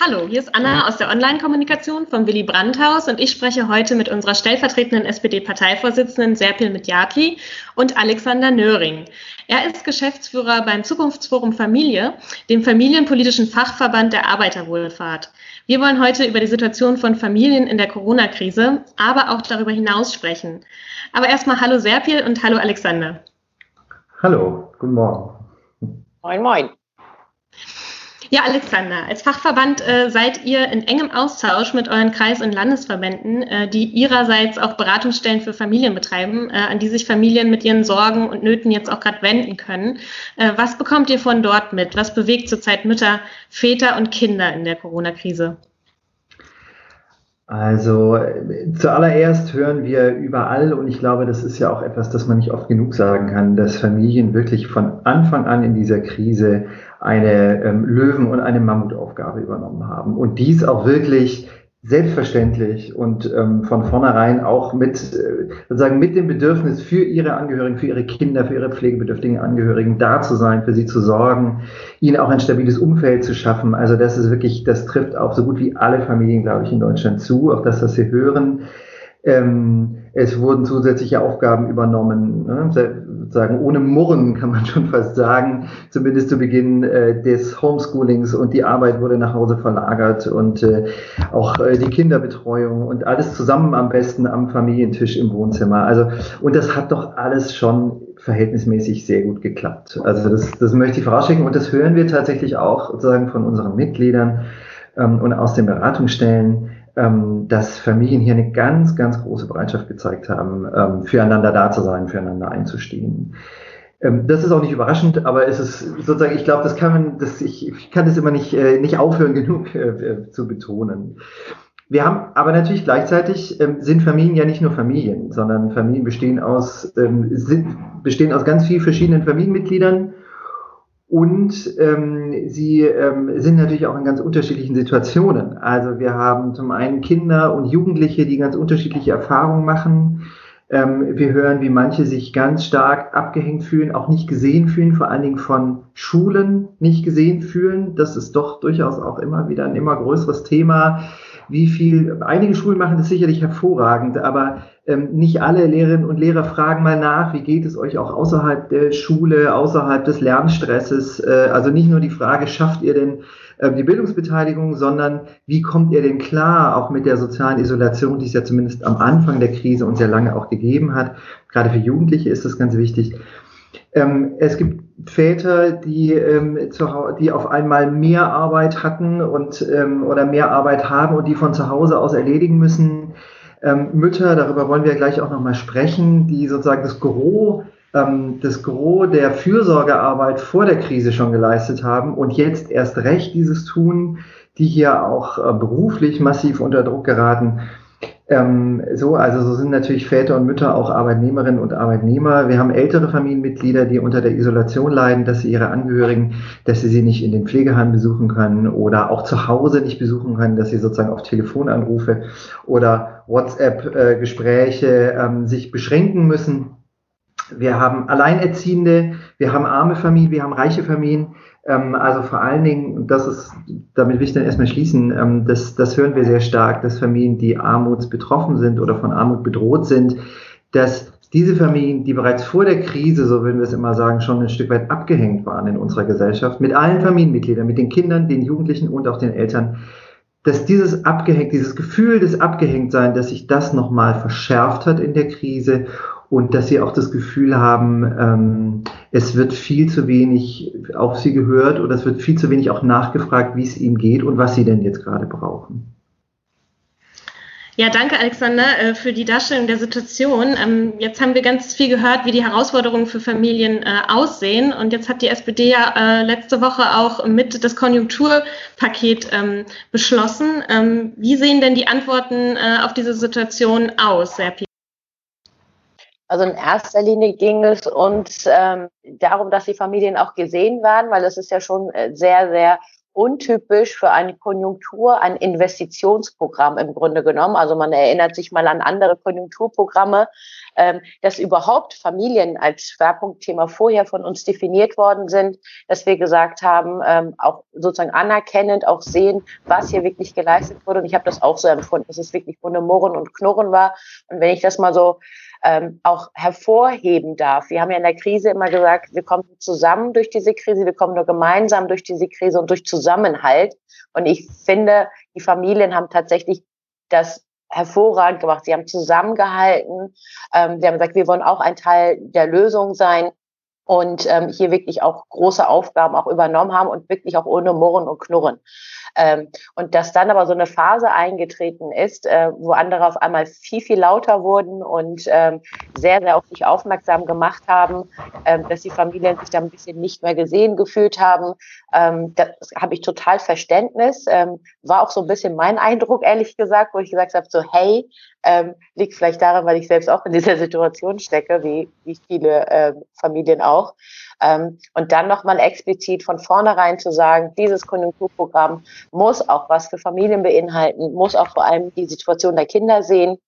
Hallo, hier ist Anna aus der Online-Kommunikation vom Willy Brandt-Haus und ich spreche heute mit unserer stellvertretenden SPD-Parteivorsitzenden Serpil Mitjaki und Alexander Nöring. Er ist Geschäftsführer beim Zukunftsforum Familie, dem familienpolitischen Fachverband der Arbeiterwohlfahrt. Wir wollen heute über die Situation von Familien in der Corona-Krise, aber auch darüber hinaus sprechen. Aber erstmal hallo Serpil und hallo Alexander. Hallo, guten Morgen. Moin, moin. Ja, Alexander, als Fachverband äh, seid ihr in engem Austausch mit euren Kreis- und Landesverbänden, äh, die ihrerseits auch Beratungsstellen für Familien betreiben, äh, an die sich Familien mit ihren Sorgen und Nöten jetzt auch gerade wenden können. Äh, was bekommt ihr von dort mit? Was bewegt zurzeit Mütter, Väter und Kinder in der Corona-Krise? Also zuallererst hören wir überall, und ich glaube, das ist ja auch etwas, das man nicht oft genug sagen kann, dass Familien wirklich von Anfang an in dieser Krise eine ähm, Löwen- und eine Mammutaufgabe übernommen haben. Und dies auch wirklich selbstverständlich und ähm, von vornherein auch mit, äh, sozusagen mit dem Bedürfnis für ihre Angehörigen, für ihre Kinder, für ihre pflegebedürftigen Angehörigen da zu sein, für sie zu sorgen, ihnen auch ein stabiles Umfeld zu schaffen. Also das ist wirklich, das trifft auch so gut wie alle Familien, glaube ich, in Deutschland zu, auch das, was wir hören. Ähm, es wurden zusätzliche Aufgaben übernommen, ne? Sozusagen ohne Murren kann man schon fast sagen, zumindest zu Beginn äh, des Homeschoolings und die Arbeit wurde nach Hause verlagert und äh, auch äh, die Kinderbetreuung und alles zusammen am besten am Familientisch im Wohnzimmer. Also und das hat doch alles schon verhältnismäßig sehr gut geklappt. Also das, das möchte ich vorausschicken und das hören wir tatsächlich auch sozusagen von unseren Mitgliedern ähm, und aus den Beratungsstellen ähm, dass Familien hier eine ganz, ganz große Bereitschaft gezeigt haben, ähm, füreinander da zu sein, füreinander einzustehen. Ähm, das ist auch nicht überraschend, aber es ist sozusagen, ich glaube, das kann man, das, ich, ich kann das immer nicht, äh, nicht aufhören genug äh, zu betonen. Wir haben aber natürlich gleichzeitig ähm, sind Familien ja nicht nur Familien, sondern Familien bestehen aus, ähm, sind, bestehen aus ganz vielen verschiedenen Familienmitgliedern und ähm, sie ähm, sind natürlich auch in ganz unterschiedlichen Situationen. Also wir haben zum einen Kinder und Jugendliche, die ganz unterschiedliche Erfahrungen machen. Ähm, wir hören, wie manche sich ganz stark abgehängt fühlen, auch nicht gesehen fühlen, vor allen Dingen von Schulen nicht gesehen fühlen. Das ist doch durchaus auch immer wieder ein immer größeres Thema wie viel, einige Schulen machen das sicherlich hervorragend, aber nicht alle Lehrerinnen und Lehrer fragen mal nach, wie geht es euch auch außerhalb der Schule, außerhalb des Lernstresses. Äh, also nicht nur die Frage, schafft ihr denn äh, die Bildungsbeteiligung, sondern wie kommt ihr denn klar, auch mit der sozialen Isolation, die es ja zumindest am Anfang der Krise und sehr lange auch gegeben hat. Gerade für Jugendliche ist das ganz wichtig. Ähm, es gibt Väter, die, ähm, zu, die auf einmal mehr Arbeit hatten und ähm, oder mehr Arbeit haben und die von zu Hause aus erledigen müssen. Ähm, Mütter, darüber wollen wir gleich auch nochmal sprechen, die sozusagen das Gros, ähm, das Gros der Fürsorgearbeit vor der Krise schon geleistet haben und jetzt erst recht dieses tun, die hier auch äh, beruflich massiv unter Druck geraten. Ähm, so, also so sind natürlich Väter und Mütter auch Arbeitnehmerinnen und Arbeitnehmer. Wir haben ältere Familienmitglieder, die unter der Isolation leiden, dass sie ihre Angehörigen, dass sie sie nicht in den Pflegeheimen besuchen können oder auch zu Hause nicht besuchen können, dass sie sozusagen auf Telefonanrufe oder WhatsApp-Gespräche ähm, sich beschränken müssen. Wir haben Alleinerziehende, wir haben arme Familien, wir haben reiche Familien. Ähm, also vor allen Dingen, das ist, damit will ich dann erstmal schließen, ähm, das, das hören wir sehr stark, dass Familien, die armutsbetroffen sind oder von Armut bedroht sind, dass diese Familien, die bereits vor der Krise, so würden wir es immer sagen, schon ein Stück weit abgehängt waren in unserer Gesellschaft, mit allen Familienmitgliedern, mit den Kindern, den Jugendlichen und auch den Eltern, dass dieses abgehängt, dieses Gefühl des Abgehängtsein, dass sich das nochmal verschärft hat in der Krise und dass sie auch das Gefühl haben, ähm, es wird viel zu wenig auf sie gehört oder es wird viel zu wenig auch nachgefragt, wie es ihnen geht und was sie denn jetzt gerade brauchen. Ja, danke Alexander äh, für die Darstellung der Situation. Ähm, jetzt haben wir ganz viel gehört, wie die Herausforderungen für Familien äh, aussehen. Und jetzt hat die SPD ja äh, letzte Woche auch mit das Konjunkturpaket ähm, beschlossen. Ähm, wie sehen denn die Antworten auf diese Situation aus, Serpi? Also in erster Linie ging es uns ähm, darum, dass die Familien auch gesehen werden, weil es ist ja schon äh, sehr, sehr untypisch für eine Konjunktur, ein Investitionsprogramm im Grunde genommen. Also man erinnert sich mal an andere Konjunkturprogramme, dass überhaupt Familien als Schwerpunktthema vorher von uns definiert worden sind, dass wir gesagt haben, ähm, auch sozusagen anerkennend, auch sehen, was hier wirklich geleistet wurde. Und ich habe das auch so empfunden, dass es wirklich ohne Murren und Knurren war. Und wenn ich das mal so ähm, auch hervorheben darf. Wir haben ja in der Krise immer gesagt, wir kommen zusammen durch diese Krise, wir kommen nur gemeinsam durch diese Krise und durch Zusammenhalt. Und ich finde, die Familien haben tatsächlich das hervorragend gemacht. Sie haben zusammengehalten. Ähm, sie haben gesagt, wir wollen auch ein Teil der Lösung sein und ähm, hier wirklich auch große Aufgaben auch übernommen haben und wirklich auch ohne Murren und Knurren. Ähm, und dass dann aber so eine Phase eingetreten ist, äh, wo andere auf einmal viel, viel lauter wurden und ähm, sehr, sehr auf sich aufmerksam gemacht haben, ähm, dass die Familien sich da ein bisschen nicht mehr gesehen gefühlt haben. Ähm, das habe ich total Verständnis. Ähm, war auch so ein bisschen mein Eindruck, ehrlich gesagt, wo ich gesagt habe, so hey, ähm, liegt vielleicht daran, weil ich selbst auch in dieser Situation stecke, wie, wie viele Familien auch. Ähm, und dann nochmal explizit von vornherein zu sagen, dieses Konjunkturprogramm muss auch was für Familien beinhalten, muss auch vor allem die Situation der Kinder sehen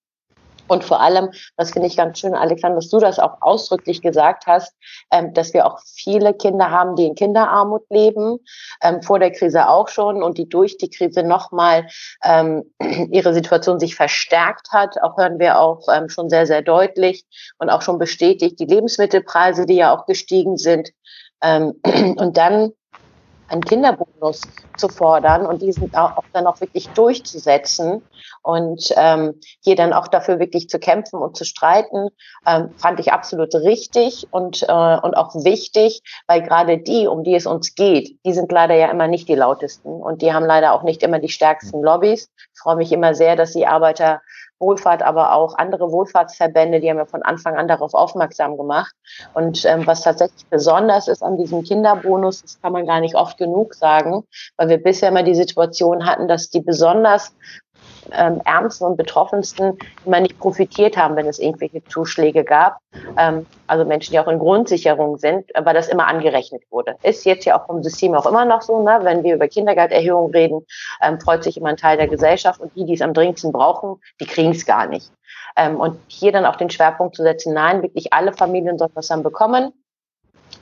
und vor allem, das finde ich ganz schön, Alexander, dass du das auch ausdrücklich gesagt hast, ähm, dass wir auch viele Kinder haben, die in Kinderarmut leben, ähm, vor der Krise auch schon und die durch die Krise nochmal ähm, ihre Situation sich verstärkt hat. Auch hören wir auch ähm, schon sehr, sehr deutlich und auch schon bestätigt die Lebensmittelpreise, die ja auch gestiegen sind. Ähm, und dann einen Kinderbonus zu fordern und diesen auch dann auch wirklich durchzusetzen und ähm, hier dann auch dafür wirklich zu kämpfen und zu streiten, ähm, fand ich absolut richtig und, äh, und auch wichtig, weil gerade die, um die es uns geht, die sind leider ja immer nicht die lautesten und die haben leider auch nicht immer die stärksten Lobbys. Ich freue mich immer sehr, dass die Arbeiter Wohlfahrt, aber auch andere Wohlfahrtsverbände, die haben ja von Anfang an darauf aufmerksam gemacht. Und ähm, was tatsächlich besonders ist an diesem Kinderbonus, das kann man gar nicht oft genug sagen, weil wir bisher immer die Situation hatten, dass die besonders ähm, Ärmsten und Betroffensten immer nicht profitiert haben, wenn es irgendwelche Zuschläge gab. Ähm, also Menschen, die auch in Grundsicherung sind, weil das immer angerechnet wurde. Ist jetzt ja auch vom System auch immer noch so, ne? wenn wir über Kindergelderhöhung reden, ähm, freut sich immer ein Teil der Gesellschaft und die, die es am dringendsten brauchen, die kriegen es gar nicht. Ähm, und hier dann auch den Schwerpunkt zu setzen, nein, wirklich alle Familien sollen was dann bekommen.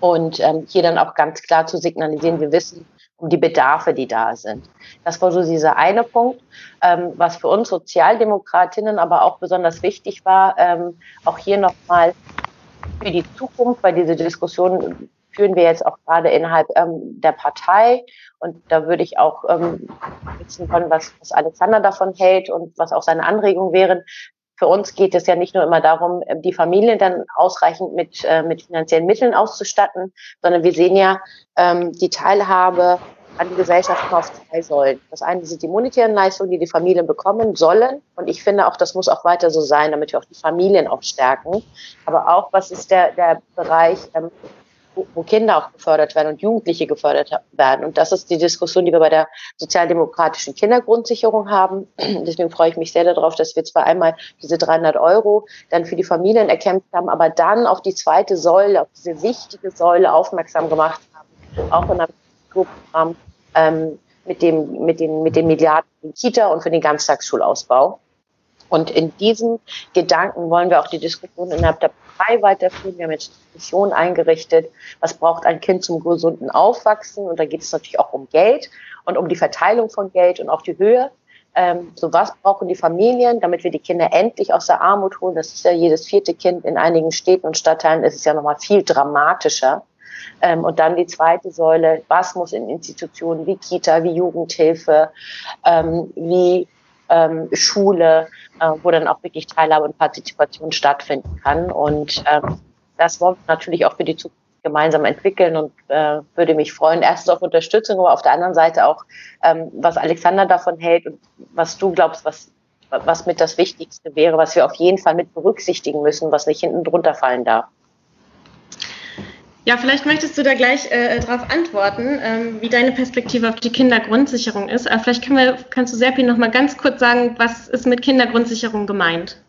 Und ähm, hier dann auch ganz klar zu signalisieren, wir wissen, um die Bedarfe, die da sind. Das war so dieser eine Punkt, ähm, was für uns Sozialdemokratinnen aber auch besonders wichtig war, ähm, auch hier nochmal für die Zukunft, weil diese Diskussion führen wir jetzt auch gerade innerhalb ähm, der Partei. Und da würde ich auch ähm, wissen wollen, was, was Alexander davon hält und was auch seine Anregungen wären. Für uns geht es ja nicht nur immer darum, die Familien dann ausreichend mit, äh, mit finanziellen Mitteln auszustatten, sondern wir sehen ja ähm, die Teilhabe an Gesellschaften auf zwei Säulen. Das eine sind die monetären Leistungen, die die Familien bekommen sollen. Und ich finde auch, das muss auch weiter so sein, damit wir auch die Familien auch stärken. Aber auch, was ist der, der Bereich ähm, wo Kinder auch gefördert werden und Jugendliche gefördert werden. Und das ist die Diskussion, die wir bei der sozialdemokratischen Kindergrundsicherung haben. Deswegen freue ich mich sehr darauf, dass wir zwar einmal diese 300 Euro dann für die Familien erkämpft haben, aber dann auf die zweite Säule, auf diese wichtige Säule aufmerksam gemacht haben, auch in einem Programm ähm, mit dem, mit den, mit den Milliarden für Kita und für den Ganztagsschulausbau. Und in diesem Gedanken wollen wir auch die Diskussion innerhalb der Partei weiterführen. Wir haben jetzt Mission eingerichtet, was braucht ein Kind zum gesunden Aufwachsen? Und da geht es natürlich auch um Geld und um die Verteilung von Geld und auch die Höhe. Ähm, so was brauchen die Familien, damit wir die Kinder endlich aus der Armut holen? Das ist ja jedes vierte Kind in einigen Städten und Stadtteilen. Ist ja nochmal viel dramatischer. Ähm, und dann die zweite Säule, was muss in Institutionen wie Kita, wie Jugendhilfe, ähm, wie ähm, Schule, äh, wo dann auch wirklich Teilhabe und Partizipation stattfinden kann. Und ähm, das wollen wir natürlich auch für die Zukunft gemeinsam entwickeln und äh, würde mich freuen, erstens auf Unterstützung, aber auf der anderen Seite auch, ähm, was Alexander davon hält und was du glaubst, was, was mit das Wichtigste wäre, was wir auf jeden Fall mit berücksichtigen müssen, was nicht hinten drunter fallen darf. Ja, vielleicht möchtest du da gleich äh, darauf antworten, ähm, wie deine Perspektive auf die Kindergrundsicherung ist. Aber vielleicht wir, kannst du Serpi noch mal ganz kurz sagen, was ist mit Kindergrundsicherung gemeint?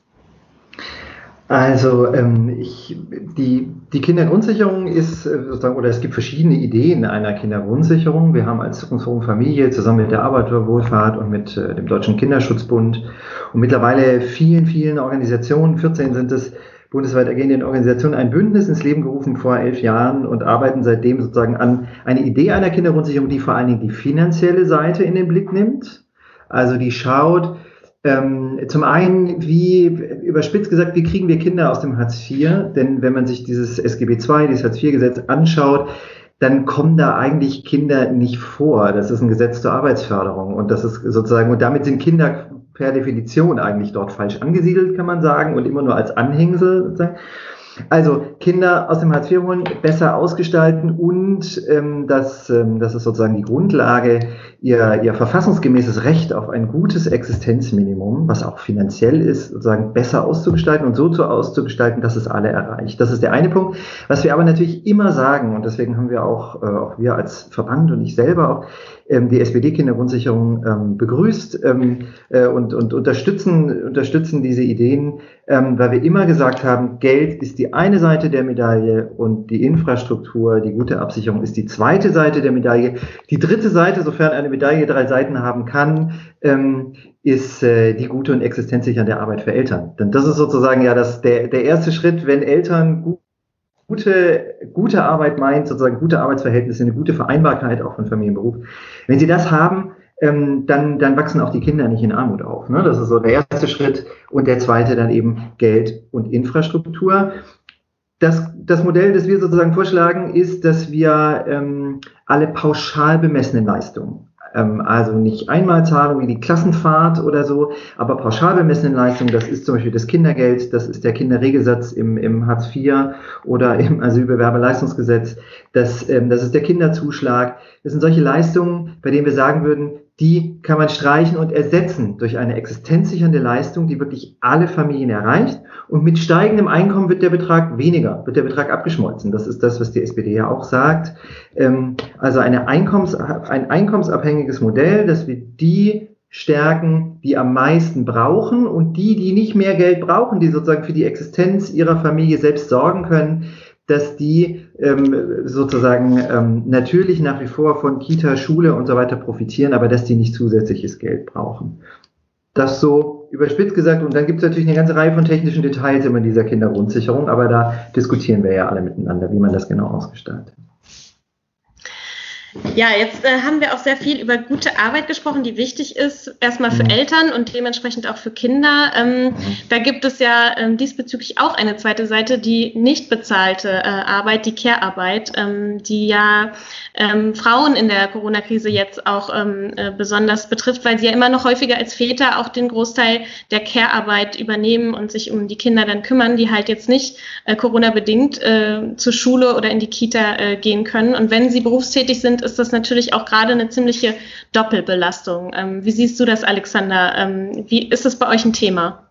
Also ähm, ich, die, die Kindergrundsicherung ist äh, sozusagen, oder es gibt verschiedene Ideen einer Kindergrundsicherung. Wir haben als Zukunftsforum Familie zusammen mit der Arbeiterwohlfahrt und mit äh, dem Deutschen Kinderschutzbund und mittlerweile vielen, vielen Organisationen, 14 sind es, bundesweit agierenden Organisationen ein Bündnis ins Leben gerufen vor elf Jahren und arbeiten seitdem sozusagen an eine Idee einer Kindergrundsicherung, die vor allen Dingen die finanzielle Seite in den Blick nimmt. Also die schaut, ähm, zum einen, wie überspitzt gesagt, wie kriegen wir Kinder aus dem Hartz IV? Denn wenn man sich dieses SGB II, dieses Hartz IV-Gesetz anschaut, dann kommen da eigentlich Kinder nicht vor. Das ist ein Gesetz zur Arbeitsförderung und das ist sozusagen, und damit sind Kinder per Definition eigentlich dort falsch angesiedelt, kann man sagen, und immer nur als Anhängsel sozusagen. Also Kinder aus dem Hartz IV holen, besser ausgestalten und ähm, das, ähm, das ist sozusagen die Grundlage, ihr, ihr verfassungsgemäßes Recht auf ein gutes Existenzminimum, was auch finanziell ist, sozusagen besser auszugestalten und so zu auszugestalten, dass es alle erreicht. Das ist der eine Punkt. Was wir aber natürlich immer sagen, und deswegen haben wir auch, äh, auch wir als Verband und ich selber auch die SPD-Kindergrundsicherung ähm, begrüßt ähm, äh, und, und unterstützen, unterstützen diese Ideen, ähm, weil wir immer gesagt haben, Geld ist die eine Seite der Medaille und die Infrastruktur, die gute Absicherung ist die zweite Seite der Medaille. Die dritte Seite, sofern eine Medaille drei Seiten haben kann, ähm, ist äh, die gute und existenzsichernde Arbeit für Eltern. Denn das ist sozusagen ja das, der, der erste Schritt, wenn Eltern gut gute, gute Arbeit meint, sozusagen gute Arbeitsverhältnisse, eine gute Vereinbarkeit auch von Familienberuf. Wenn Sie das haben, ähm, dann, dann wachsen auch die Kinder nicht in Armut auf. Ne? Das ist so der erste Schritt. Und der zweite dann eben Geld und Infrastruktur. Das, das Modell, das wir sozusagen vorschlagen, ist, dass wir ähm, alle pauschal bemessenen Leistungen ähm, also nicht Einmalzahlung wie die Klassenfahrt oder so, aber pauschal bemessene Leistungen, das ist zum Beispiel das Kindergeld, das ist der Kinderregelsatz im, im Hartz IV oder im Asylbewerberleistungsgesetz, das, ähm, das ist der Kinderzuschlag. Das sind solche Leistungen, bei denen wir sagen würden, die kann man streichen und ersetzen durch eine existenzsichernde Leistung, die wirklich alle Familien erreicht. Und mit steigendem Einkommen wird der Betrag weniger, wird der Betrag abgeschmolzen. Das ist das, was die SPD ja auch sagt. Ähm, also eine Einkommens, ein einkommensabhängiges Modell, dass wir die stärken, die am meisten brauchen und die, die nicht mehr Geld brauchen, die sozusagen für die Existenz ihrer Familie selbst sorgen können, dass die ähm, sozusagen ähm, natürlich nach wie vor von Kita, Schule und so weiter profitieren, aber dass die nicht zusätzliches Geld brauchen. Das so überspitzt gesagt. Und dann gibt es natürlich eine ganze Reihe von technischen Details immer in dieser Kindergrundsicherung, aber da diskutieren wir ja alle miteinander, wie man das genau ausgestaltet. Ja, jetzt äh, haben wir auch sehr viel über gute Arbeit gesprochen, die wichtig ist, erstmal für mhm. Eltern und dementsprechend auch für Kinder. Ähm, mhm. Da gibt es ja ähm, diesbezüglich auch eine zweite Seite, die nicht bezahlte äh, Arbeit, die Care-Arbeit, ähm, die ja ähm, Frauen in der Corona-Krise jetzt auch ähm, äh, besonders betrifft, weil sie ja immer noch häufiger als Väter auch den Großteil der Care-Arbeit übernehmen und sich um die Kinder dann kümmern, die halt jetzt nicht äh, Corona-bedingt äh, zur Schule oder in die Kita äh, gehen können. Und wenn sie berufstätig sind, ist das natürlich auch gerade eine ziemliche Doppelbelastung. Ähm, wie siehst du das, Alexander? Ähm, wie ist das bei euch ein Thema?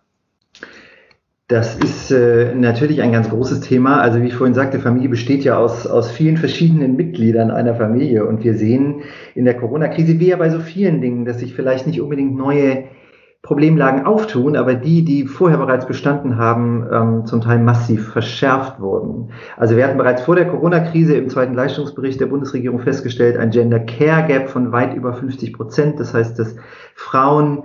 Das ist äh, natürlich ein ganz großes Thema. Also wie ich vorhin sagte, Familie besteht ja aus, aus vielen verschiedenen Mitgliedern einer Familie. Und wir sehen in der Corona-Krise, wie ja bei so vielen Dingen, dass sich vielleicht nicht unbedingt neue Problemlagen auftun, aber die, die vorher bereits bestanden haben, ähm, zum Teil massiv verschärft wurden. Also wir hatten bereits vor der Corona-Krise im zweiten Leistungsbericht der Bundesregierung festgestellt, ein Gender Care Gap von weit über 50 Prozent. Das heißt, dass Frauen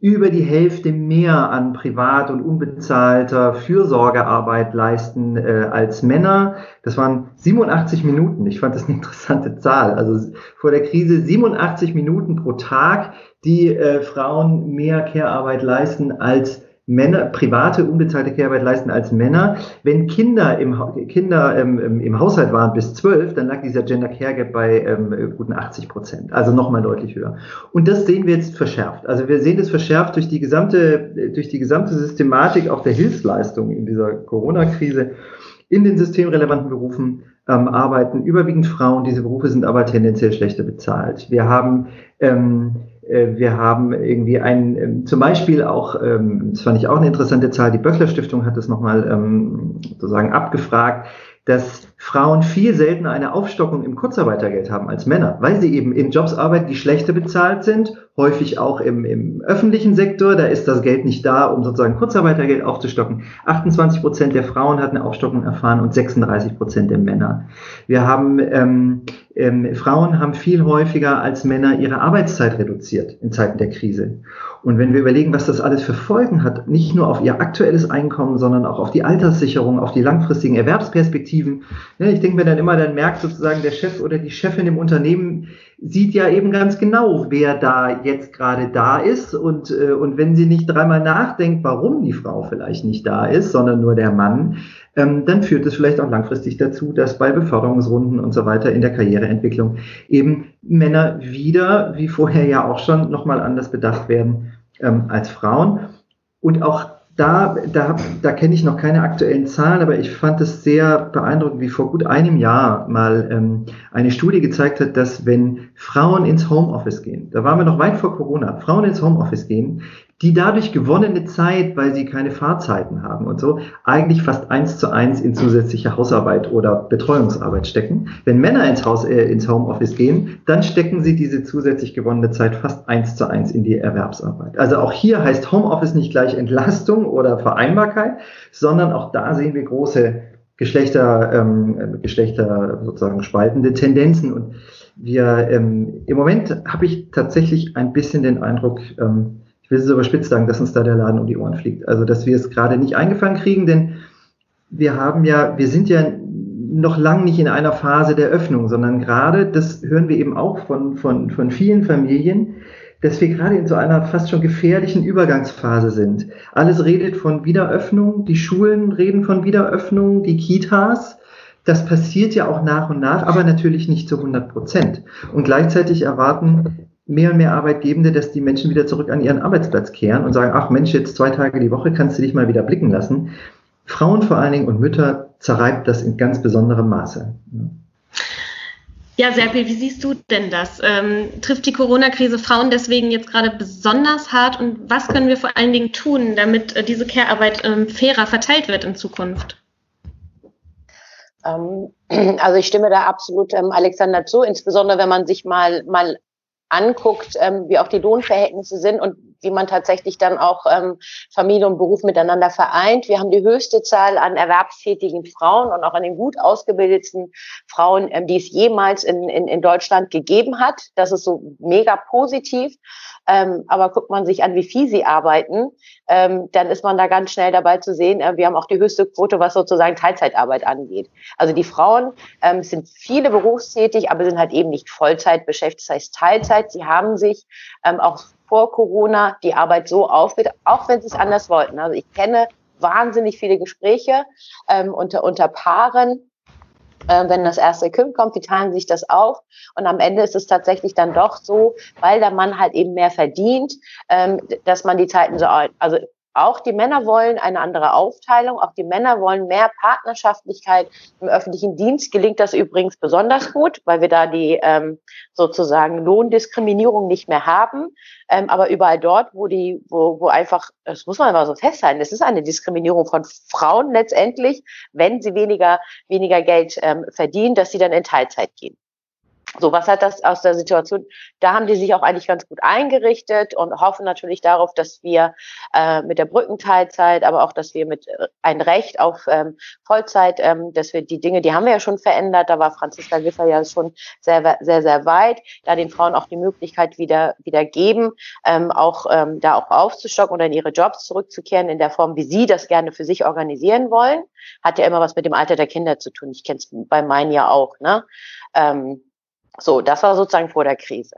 über die Hälfte mehr an privat und unbezahlter Fürsorgearbeit leisten äh, als Männer. Das waren 87 Minuten. Ich fand das eine interessante Zahl. Also vor der Krise 87 Minuten pro Tag, die äh, Frauen mehr Care-Arbeit leisten als Männer, private unbezahlte Kehrarbeit leisten als Männer. Wenn Kinder im, Kinder ähm, im Haushalt waren bis zwölf, dann lag dieser Gender Care Gap bei ähm, guten 80 Prozent, also nochmal deutlich höher. Und das sehen wir jetzt verschärft. Also wir sehen das verschärft durch die gesamte, durch die gesamte Systematik auch der Hilfsleistung in dieser Corona-Krise. In den systemrelevanten Berufen ähm, arbeiten überwiegend Frauen. Diese Berufe sind aber tendenziell schlechter bezahlt. Wir haben ähm, äh, wir haben irgendwie ein, ähm, zum Beispiel auch, ähm, das fand ich auch eine interessante Zahl, die Böckler Stiftung hat das nochmal ähm, sozusagen abgefragt, dass Frauen viel seltener eine Aufstockung im Kurzarbeitergeld haben als Männer, weil sie eben in Jobs arbeiten, die schlechter bezahlt sind, häufig auch im, im öffentlichen Sektor. Da ist das Geld nicht da, um sozusagen Kurzarbeitergeld aufzustocken. 28 Prozent der Frauen hatten eine Aufstockung erfahren und 36 Prozent der Männer. Wir haben ähm, ähm, Frauen haben viel häufiger als Männer ihre Arbeitszeit reduziert in Zeiten der Krise. Und wenn wir überlegen, was das alles für Folgen hat, nicht nur auf ihr aktuelles Einkommen, sondern auch auf die Alterssicherung, auf die langfristigen Erwerbsperspektiven. Ne, ich denke mir dann immer, dann merkt sozusagen der Chef oder die Chefin im Unternehmen, sieht ja eben ganz genau, wer da jetzt gerade da ist. Und, äh, und wenn sie nicht dreimal nachdenkt, warum die Frau vielleicht nicht da ist, sondern nur der Mann, ähm, dann führt es vielleicht auch langfristig dazu, dass bei Beförderungsrunden und so weiter in der Karriereentwicklung eben Männer wieder, wie vorher ja auch schon, nochmal anders bedacht werden ähm, als Frauen. Und auch da, da, da kenne ich noch keine aktuellen Zahlen, aber ich fand es sehr beeindruckend, wie vor gut einem Jahr mal ähm, eine Studie gezeigt hat, dass wenn Frauen ins Homeoffice gehen, da waren wir noch weit vor Corona, Frauen ins Homeoffice gehen, die dadurch gewonnene Zeit, weil sie keine Fahrzeiten haben und so, eigentlich fast eins zu eins in zusätzliche Hausarbeit oder Betreuungsarbeit stecken. Wenn Männer ins Haus, äh, ins Homeoffice gehen, dann stecken sie diese zusätzlich gewonnene Zeit fast eins zu eins in die Erwerbsarbeit. Also auch hier heißt Homeoffice nicht gleich Entlastung oder Vereinbarkeit, sondern auch da sehen wir große Geschlechter, ähm, Geschlechter sozusagen spaltende Tendenzen und wir ähm, im Moment habe ich tatsächlich ein bisschen den Eindruck, ähm, ich will es überspitzt sagen, dass uns da der Laden um die Ohren fliegt. Also, dass wir es gerade nicht eingefangen kriegen, denn wir haben ja, wir sind ja noch lang nicht in einer Phase der Öffnung, sondern gerade, das hören wir eben auch von, von, von vielen Familien, dass wir gerade in so einer fast schon gefährlichen Übergangsphase sind. Alles redet von Wiederöffnung, die Schulen reden von Wiederöffnung, die Kitas. Das passiert ja auch nach und nach, aber natürlich nicht zu 100 Prozent. Und gleichzeitig erwarten mehr und mehr Arbeitgebende, dass die Menschen wieder zurück an ihren Arbeitsplatz kehren und sagen, ach Mensch, jetzt zwei Tage die Woche kannst du dich mal wieder blicken lassen. Frauen vor allen Dingen und Mütter zerreibt das in ganz besonderem Maße. Ja, Serpil, wie siehst du denn das? Ähm, trifft die Corona-Krise Frauen deswegen jetzt gerade besonders hart und was können wir vor allen Dingen tun, damit äh, diese Care-Arbeit ähm, fairer verteilt wird in Zukunft? Ähm, also ich stimme da absolut ähm, Alexander zu, insbesondere wenn man sich mal, mal anguckt, ähm, wie auch die Lohnverhältnisse sind und wie man tatsächlich dann auch ähm, Familie und Beruf miteinander vereint. Wir haben die höchste Zahl an erwerbstätigen Frauen und auch an den gut ausgebildeten Frauen, ähm, die es jemals in, in, in Deutschland gegeben hat. Das ist so mega positiv. Ähm, aber guckt man sich an, wie viel sie arbeiten, ähm, dann ist man da ganz schnell dabei zu sehen, äh, wir haben auch die höchste Quote, was sozusagen Teilzeitarbeit angeht. Also die Frauen ähm, sind viele berufstätig, aber sind halt eben nicht Vollzeit beschäftigt, das heißt Teilzeit. Sie haben sich ähm, auch vor Corona die Arbeit so aufgeht, auch wenn sie es anders wollten. Also ich kenne wahnsinnig viele Gespräche ähm, unter, unter Paaren, äh, wenn das erste Kind kommt, wie teilen sich das auf? Und am Ende ist es tatsächlich dann doch so, weil der Mann halt eben mehr verdient, ähm, dass man die Zeiten so, also auch die Männer wollen eine andere Aufteilung, auch die Männer wollen mehr Partnerschaftlichkeit im öffentlichen Dienst. Gelingt das übrigens besonders gut, weil wir da die ähm, sozusagen Lohndiskriminierung nicht mehr haben. Ähm, aber überall dort, wo die, wo, wo einfach, das muss man mal so festhalten, es ist eine Diskriminierung von Frauen letztendlich, wenn sie weniger, weniger Geld ähm, verdienen, dass sie dann in Teilzeit gehen. So, was hat das aus der Situation? Da haben die sich auch eigentlich ganz gut eingerichtet und hoffen natürlich darauf, dass wir äh, mit der Brückenteilzeit, aber auch, dass wir mit äh, ein Recht auf ähm, Vollzeit, ähm, dass wir die Dinge, die haben wir ja schon verändert. Da war Franziska Giffer ja schon sehr, sehr, sehr weit, da den Frauen auch die Möglichkeit wieder, wieder geben, ähm, auch ähm, da auch aufzustocken oder in ihre Jobs zurückzukehren in der Form, wie sie das gerne für sich organisieren wollen. Hat ja immer was mit dem Alter der Kinder zu tun. Ich kenne es bei meinen ja auch. Ne? Ähm, so, das war sozusagen vor der Krise.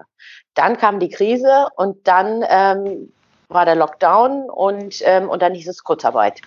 Dann kam die Krise und dann ähm, war der Lockdown und, ähm, und dann hieß es Kurzarbeit.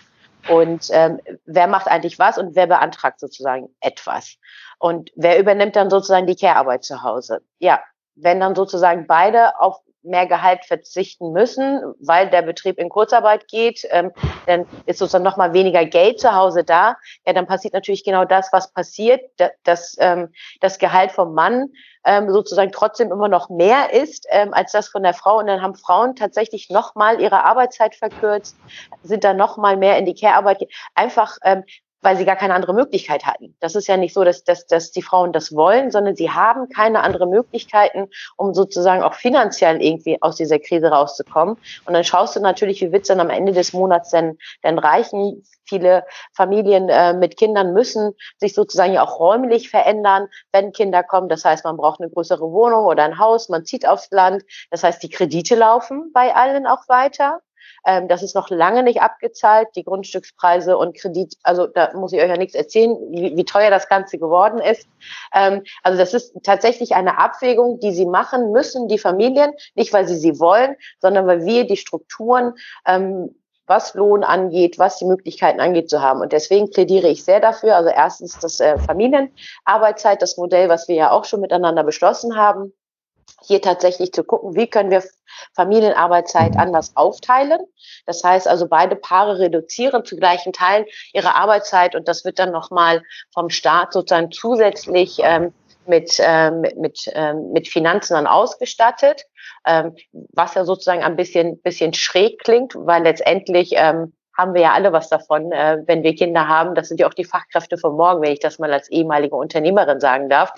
Und ähm, wer macht eigentlich was und wer beantragt sozusagen etwas? Und wer übernimmt dann sozusagen die Care-Arbeit zu Hause? Ja, wenn dann sozusagen beide auf mehr Gehalt verzichten müssen, weil der Betrieb in Kurzarbeit geht, ähm, dann ist sozusagen noch mal weniger Geld zu Hause da. Ja, dann passiert natürlich genau das, was passiert, dass ähm, das Gehalt vom Mann ähm, sozusagen trotzdem immer noch mehr ist ähm, als das von der Frau. Und dann haben Frauen tatsächlich noch mal ihre Arbeitszeit verkürzt, sind dann noch mal mehr in die Care-Arbeit. Einfach ähm, weil sie gar keine andere Möglichkeit hatten. Das ist ja nicht so, dass, dass, dass die Frauen das wollen, sondern sie haben keine andere Möglichkeiten, um sozusagen auch finanziell irgendwie aus dieser Krise rauszukommen. Und dann schaust du natürlich, wie wird es dann am Ende des Monats denn, denn reichen. Viele Familien äh, mit Kindern müssen sich sozusagen ja auch räumlich verändern, wenn Kinder kommen. Das heißt, man braucht eine größere Wohnung oder ein Haus, man zieht aufs Land. Das heißt, die Kredite laufen bei allen auch weiter. Ähm, das ist noch lange nicht abgezahlt, die Grundstückspreise und Kredit. Also da muss ich euch ja nichts erzählen, wie, wie teuer das Ganze geworden ist. Ähm, also das ist tatsächlich eine Abwägung, die sie machen müssen, die Familien, nicht weil sie sie wollen, sondern weil wir die Strukturen ähm, was Lohn angeht, was die Möglichkeiten angeht, zu haben. Und deswegen plädiere ich sehr dafür. Also erstens das äh, Familienarbeitszeit, das Modell, was wir ja auch schon miteinander beschlossen haben hier tatsächlich zu gucken, wie können wir Familienarbeitszeit anders aufteilen. Das heißt also, beide Paare reduzieren zu gleichen Teilen ihre Arbeitszeit und das wird dann nochmal vom Staat sozusagen zusätzlich ähm, mit, ähm, mit, ähm, mit Finanzen dann ausgestattet, ähm, was ja sozusagen ein bisschen, bisschen schräg klingt, weil letztendlich ähm, haben wir ja alle was davon, äh, wenn wir Kinder haben. Das sind ja auch die Fachkräfte von morgen, wenn ich das mal als ehemalige Unternehmerin sagen darf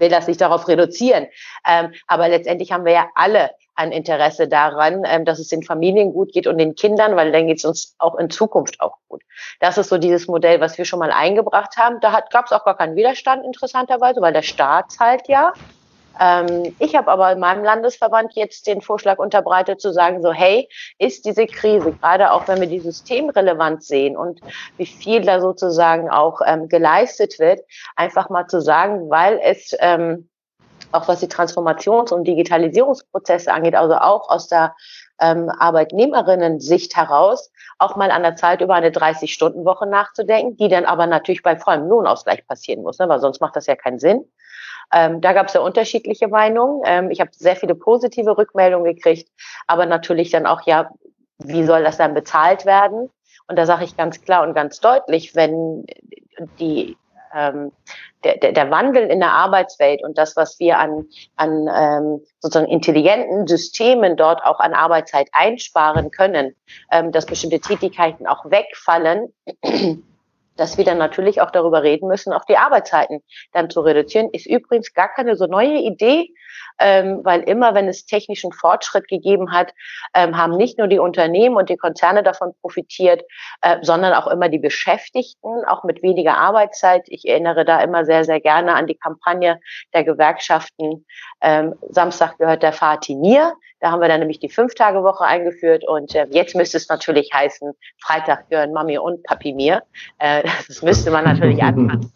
will das nicht darauf reduzieren. Ähm, aber letztendlich haben wir ja alle ein Interesse daran, ähm, dass es den Familien gut geht und den Kindern, weil dann geht es uns auch in Zukunft auch gut. Das ist so dieses Modell, was wir schon mal eingebracht haben. Da gab es auch gar keinen Widerstand interessanterweise, weil der Staat zahlt ja. Ähm, ich habe aber in meinem Landesverband jetzt den Vorschlag unterbreitet zu sagen, so hey, ist diese Krise, gerade auch wenn wir die Systemrelevanz sehen und wie viel da sozusagen auch ähm, geleistet wird, einfach mal zu sagen, weil es ähm, auch was die Transformations- und Digitalisierungsprozesse angeht, also auch aus der ähm, Arbeitnehmerinnen-Sicht heraus, auch mal an der Zeit über eine 30-Stunden-Woche nachzudenken, die dann aber natürlich bei vollem Lohnausgleich passieren muss, ne, weil sonst macht das ja keinen Sinn. Ähm, da gab es ja unterschiedliche Meinungen. Ähm, ich habe sehr viele positive Rückmeldungen gekriegt, aber natürlich dann auch, ja, wie soll das dann bezahlt werden? Und da sage ich ganz klar und ganz deutlich, wenn die ähm, der, der, Wandel in der Arbeitswelt und das, was wir an, an ähm, sozusagen intelligenten Systemen dort auch an Arbeitszeit einsparen können, ähm, dass bestimmte Tätigkeiten auch wegfallen, dass wir dann natürlich auch darüber reden müssen, auch die Arbeitszeiten dann zu reduzieren. Ist übrigens gar keine so neue Idee, ähm, weil immer, wenn es technischen Fortschritt gegeben hat, ähm, haben nicht nur die Unternehmen und die Konzerne davon profitiert, äh, sondern auch immer die Beschäftigten, auch mit weniger Arbeitszeit. Ich erinnere da immer sehr, sehr gerne an die Kampagne der Gewerkschaften. Ähm, Samstag gehört der Fatih mir. Da haben wir dann nämlich die Fünf-Tage-Woche eingeführt und äh, jetzt müsste es natürlich heißen, Freitag gehören Mami und Papi mir. Äh, das müsste man natürlich anpassen.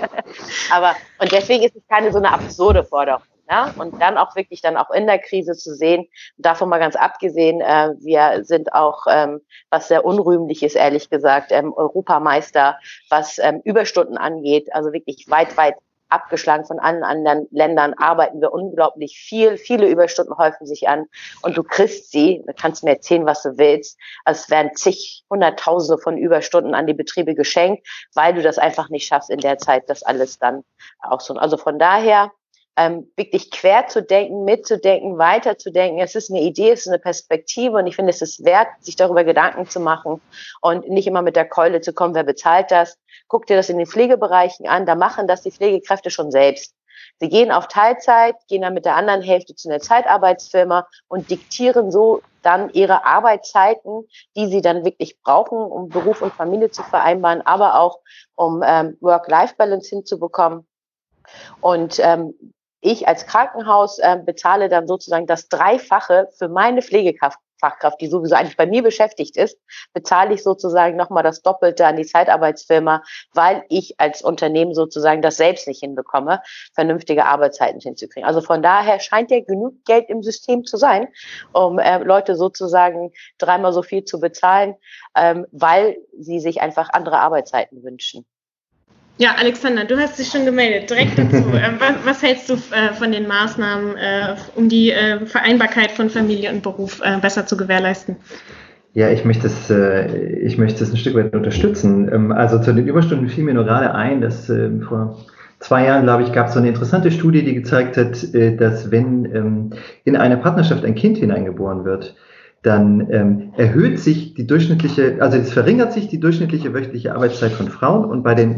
Aber, und deswegen ist es keine so eine absurde Forderung. Ja, und dann auch wirklich dann auch in der Krise zu sehen, davon mal ganz abgesehen, äh, wir sind auch, ähm, was sehr unrühmlich ist, ehrlich gesagt, ähm, Europameister, was ähm, Überstunden angeht, also wirklich weit, weit abgeschlagen von allen anderen Ländern, arbeiten wir unglaublich viel. Viele Überstunden häufen sich an und du kriegst sie, du kannst mir erzählen, was du willst. Es werden zig, hunderttausende von Überstunden an die Betriebe geschenkt, weil du das einfach nicht schaffst in der Zeit, das alles dann auch so. Also von daher, ähm, wirklich quer zu denken, mitzudenken, weiterzudenken. Es ist eine Idee, es ist eine Perspektive und ich finde, es ist wert, sich darüber Gedanken zu machen und nicht immer mit der Keule zu kommen, wer bezahlt das. Guck dir das in den Pflegebereichen an, da machen das die Pflegekräfte schon selbst. Sie gehen auf Teilzeit, gehen dann mit der anderen Hälfte zu einer Zeitarbeitsfirma und diktieren so dann ihre Arbeitszeiten, die sie dann wirklich brauchen, um Beruf und Familie zu vereinbaren, aber auch um ähm, Work-Life-Balance hinzubekommen. Und ähm, ich als Krankenhaus äh, bezahle dann sozusagen das Dreifache für meine Pflegekraft. Fachkraft, die sowieso eigentlich bei mir beschäftigt ist, bezahle ich sozusagen nochmal das Doppelte an die Zeitarbeitsfirma, weil ich als Unternehmen sozusagen das selbst nicht hinbekomme, vernünftige Arbeitszeiten hinzukriegen. Also von daher scheint ja genug Geld im System zu sein, um äh, Leute sozusagen dreimal so viel zu bezahlen, ähm, weil sie sich einfach andere Arbeitszeiten wünschen. Ja, Alexander, du hast dich schon gemeldet. Direkt dazu. Ähm, was, was, hältst du äh, von den Maßnahmen, äh, um die äh, Vereinbarkeit von Familie und Beruf besser zu gewährleisten? Ja, ich möchte es, ich möchte es ein Stück weit unterstützen. Ähm, also zu den Überstunden fiel mir nur gerade ein, dass ähm, vor zwei Jahren, glaube ich, gab es so eine interessante Studie, die gezeigt hat, dass wenn in eine Partnerschaft ein Kind hineingeboren wird, dann ähm, erhöht sich die durchschnittliche, also es verringert sich die durchschnittliche wöchentliche Arbeitszeit von Frauen und bei den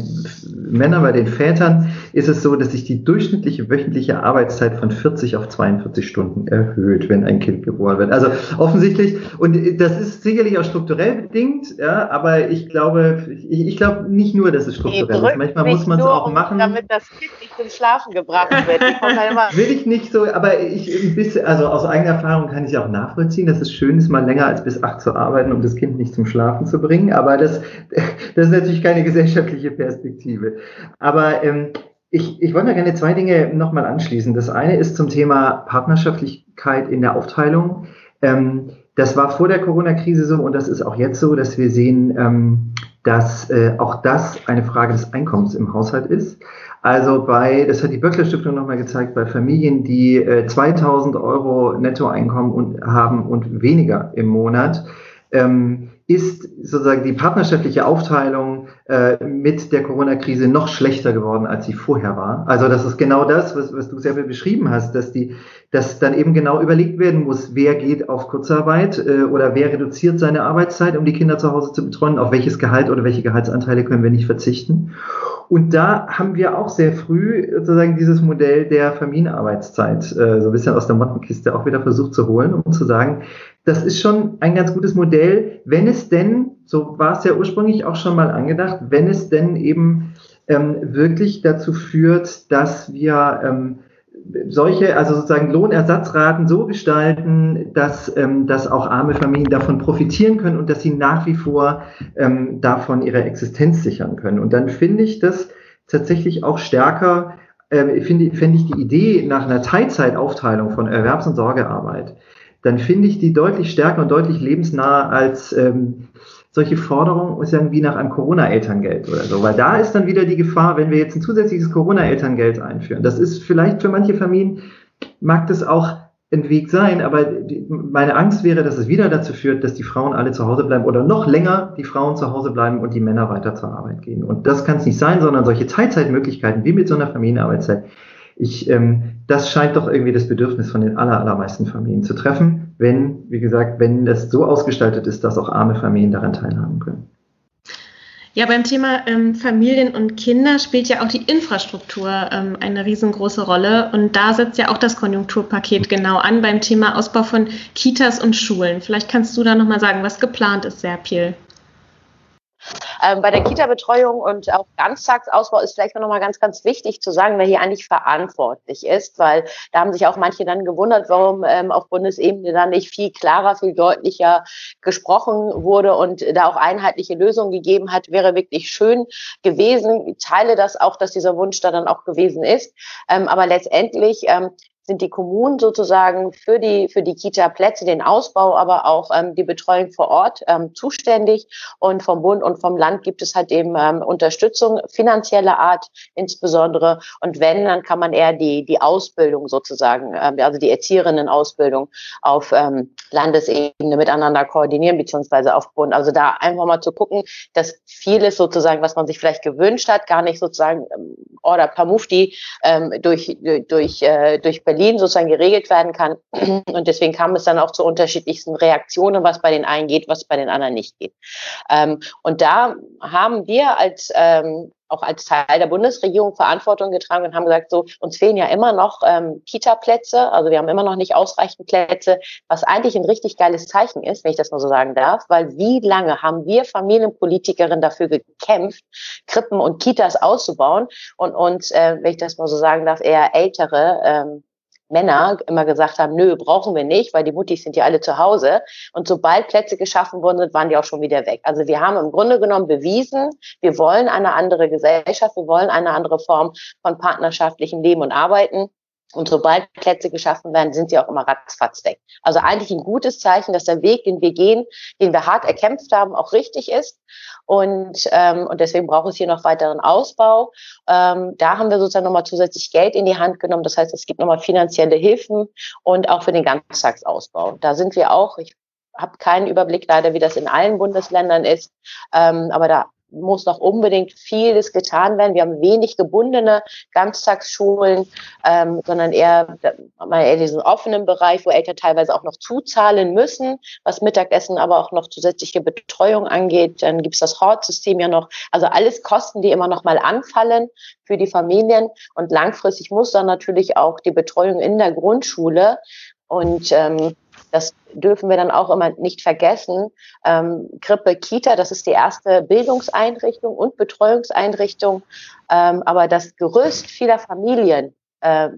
Männern, bei den Vätern ist es so, dass sich die durchschnittliche wöchentliche Arbeitszeit von 40 auf 42 Stunden erhöht, wenn ein Kind geboren wird. Also offensichtlich, und das ist sicherlich auch strukturell bedingt, ja, aber ich glaube, ich, ich glaube nicht nur, dass es strukturell ist. Manchmal muss man es auch machen. Damit das Kind nicht zum Schlafen gebracht wird. Ich Will ich nicht so, aber ich ein bisschen, also aus eigener Erfahrung kann ich auch nachvollziehen, dass es schön ist, mal länger als bis acht zu arbeiten, um das Kind nicht zum Schlafen zu bringen. Aber das, das ist natürlich keine gesellschaftliche Perspektive. Aber ähm, ich, ich wollte gerne zwei Dinge nochmal anschließen. Das eine ist zum Thema Partnerschaftlichkeit in der Aufteilung. Ähm, das war vor der Corona-Krise so und das ist auch jetzt so, dass wir sehen, ähm, dass äh, auch das eine Frage des Einkommens im Haushalt ist. Also bei, das hat die Böckler Stiftung nochmal gezeigt, bei Familien, die äh, 2000 Euro Nettoeinkommen und, haben und weniger im Monat, ähm, ist sozusagen die partnerschaftliche Aufteilung äh, mit der Corona-Krise noch schlechter geworden, als sie vorher war. Also das ist genau das, was, was du selber beschrieben hast, dass die, dass dann eben genau überlegt werden muss, wer geht auf Kurzarbeit äh, oder wer reduziert seine Arbeitszeit, um die Kinder zu Hause zu betreuen, auf welches Gehalt oder welche Gehaltsanteile können wir nicht verzichten. Und da haben wir auch sehr früh sozusagen dieses Modell der Familienarbeitszeit äh, so ein bisschen aus der Mottenkiste auch wieder versucht zu holen, um zu sagen, das ist schon ein ganz gutes Modell, wenn es denn, so war es ja ursprünglich auch schon mal angedacht, wenn es denn eben ähm, wirklich dazu führt, dass wir ähm, solche, also sozusagen Lohnersatzraten so gestalten, dass, ähm, dass auch arme Familien davon profitieren können und dass sie nach wie vor ähm, davon ihre Existenz sichern können. Und dann finde ich das tatsächlich auch stärker, äh, finde, finde ich die Idee nach einer Teilzeitaufteilung von Erwerbs- und Sorgearbeit, dann finde ich die deutlich stärker und deutlich lebensnaher als ähm, solche Forderungen sagen wie nach einem Corona-Elterngeld oder so, weil da ist dann wieder die Gefahr, wenn wir jetzt ein zusätzliches Corona-Elterngeld einführen. Das ist vielleicht für manche Familien, mag das auch ein Weg sein, aber meine Angst wäre, dass es wieder dazu führt, dass die Frauen alle zu Hause bleiben oder noch länger die Frauen zu Hause bleiben und die Männer weiter zur Arbeit gehen. Und das kann es nicht sein, sondern solche Teilzeitmöglichkeiten wie mit so einer Familienarbeitszeit, ich, ähm, das scheint doch irgendwie das Bedürfnis von den aller, allermeisten Familien zu treffen, wenn, wie gesagt, wenn das so ausgestaltet ist, dass auch arme Familien daran teilhaben können. Ja, beim Thema ähm, Familien und Kinder spielt ja auch die Infrastruktur ähm, eine riesengroße Rolle. Und da setzt ja auch das Konjunkturpaket genau an beim Thema Ausbau von Kitas und Schulen. Vielleicht kannst du da nochmal sagen, was geplant ist, Serpil. Ähm, bei der Kita-Betreuung und auch Ganztagsausbau ist vielleicht noch mal ganz, ganz wichtig zu sagen, wer hier eigentlich verantwortlich ist, weil da haben sich auch manche dann gewundert, warum ähm, auf Bundesebene da nicht viel klarer, viel deutlicher gesprochen wurde und da auch einheitliche Lösungen gegeben hat, wäre wirklich schön gewesen. Ich teile das auch, dass dieser Wunsch da dann auch gewesen ist. Ähm, aber letztendlich ähm, sind die Kommunen sozusagen für die, für die Kita-Plätze, den Ausbau, aber auch ähm, die Betreuung vor Ort ähm, zuständig. Und vom Bund und vom Land gibt es halt eben ähm, Unterstützung finanzieller Art insbesondere. Und wenn, dann kann man eher die, die Ausbildung sozusagen, ähm, also die Erzieherinnen-Ausbildung auf ähm, Landesebene miteinander koordinieren, beziehungsweise auf Bund. Also da einfach mal zu gucken, dass vieles sozusagen, was man sich vielleicht gewünscht hat, gar nicht sozusagen ähm, oder per Mufti ähm, durch, durch, äh, durch Berlin Berlin sozusagen geregelt werden kann. Und deswegen kam es dann auch zu unterschiedlichsten Reaktionen, was bei den einen geht, was bei den anderen nicht geht. Ähm, und da haben wir als ähm, auch als Teil der Bundesregierung Verantwortung getragen und haben gesagt, so uns fehlen ja immer noch ähm, Kita-Plätze, also wir haben immer noch nicht ausreichend Plätze, was eigentlich ein richtig geiles Zeichen ist, wenn ich das mal so sagen darf, weil wie lange haben wir Familienpolitikerinnen dafür gekämpft, Krippen und Kitas auszubauen und uns, äh, wenn ich das mal so sagen darf, eher ältere ähm, Männer immer gesagt haben, nö, brauchen wir nicht, weil die Muttis sind ja alle zu Hause. Und sobald Plätze geschaffen worden sind, waren die auch schon wieder weg. Also wir haben im Grunde genommen bewiesen, wir wollen eine andere Gesellschaft, wir wollen eine andere Form von partnerschaftlichem Leben und Arbeiten. Und sobald Plätze geschaffen werden, sind sie auch immer ratzfatz weg. Also eigentlich ein gutes Zeichen, dass der Weg, den wir gehen, den wir hart erkämpft haben, auch richtig ist. Und, ähm, und deswegen braucht es hier noch weiteren Ausbau. Ähm, da haben wir sozusagen nochmal zusätzlich Geld in die Hand genommen. Das heißt, es gibt nochmal finanzielle Hilfen und auch für den Ganztagsausbau. Da sind wir auch, ich habe keinen Überblick leider, wie das in allen Bundesländern ist, ähm, aber da muss noch unbedingt vieles getan werden. Wir haben wenig gebundene Ganztagsschulen, ähm, sondern eher, eher diesen offenen Bereich, wo Eltern teilweise auch noch zuzahlen müssen, was Mittagessen, aber auch noch zusätzliche Betreuung angeht. Dann gibt es das Hortsystem ja noch. Also alles Kosten, die immer noch mal anfallen für die Familien. Und langfristig muss dann natürlich auch die Betreuung in der Grundschule und ähm, das dürfen wir dann auch immer nicht vergessen. Ähm, Krippe, Kita, das ist die erste Bildungseinrichtung und Betreuungseinrichtung. Ähm, aber das Gerüst vieler Familien äh,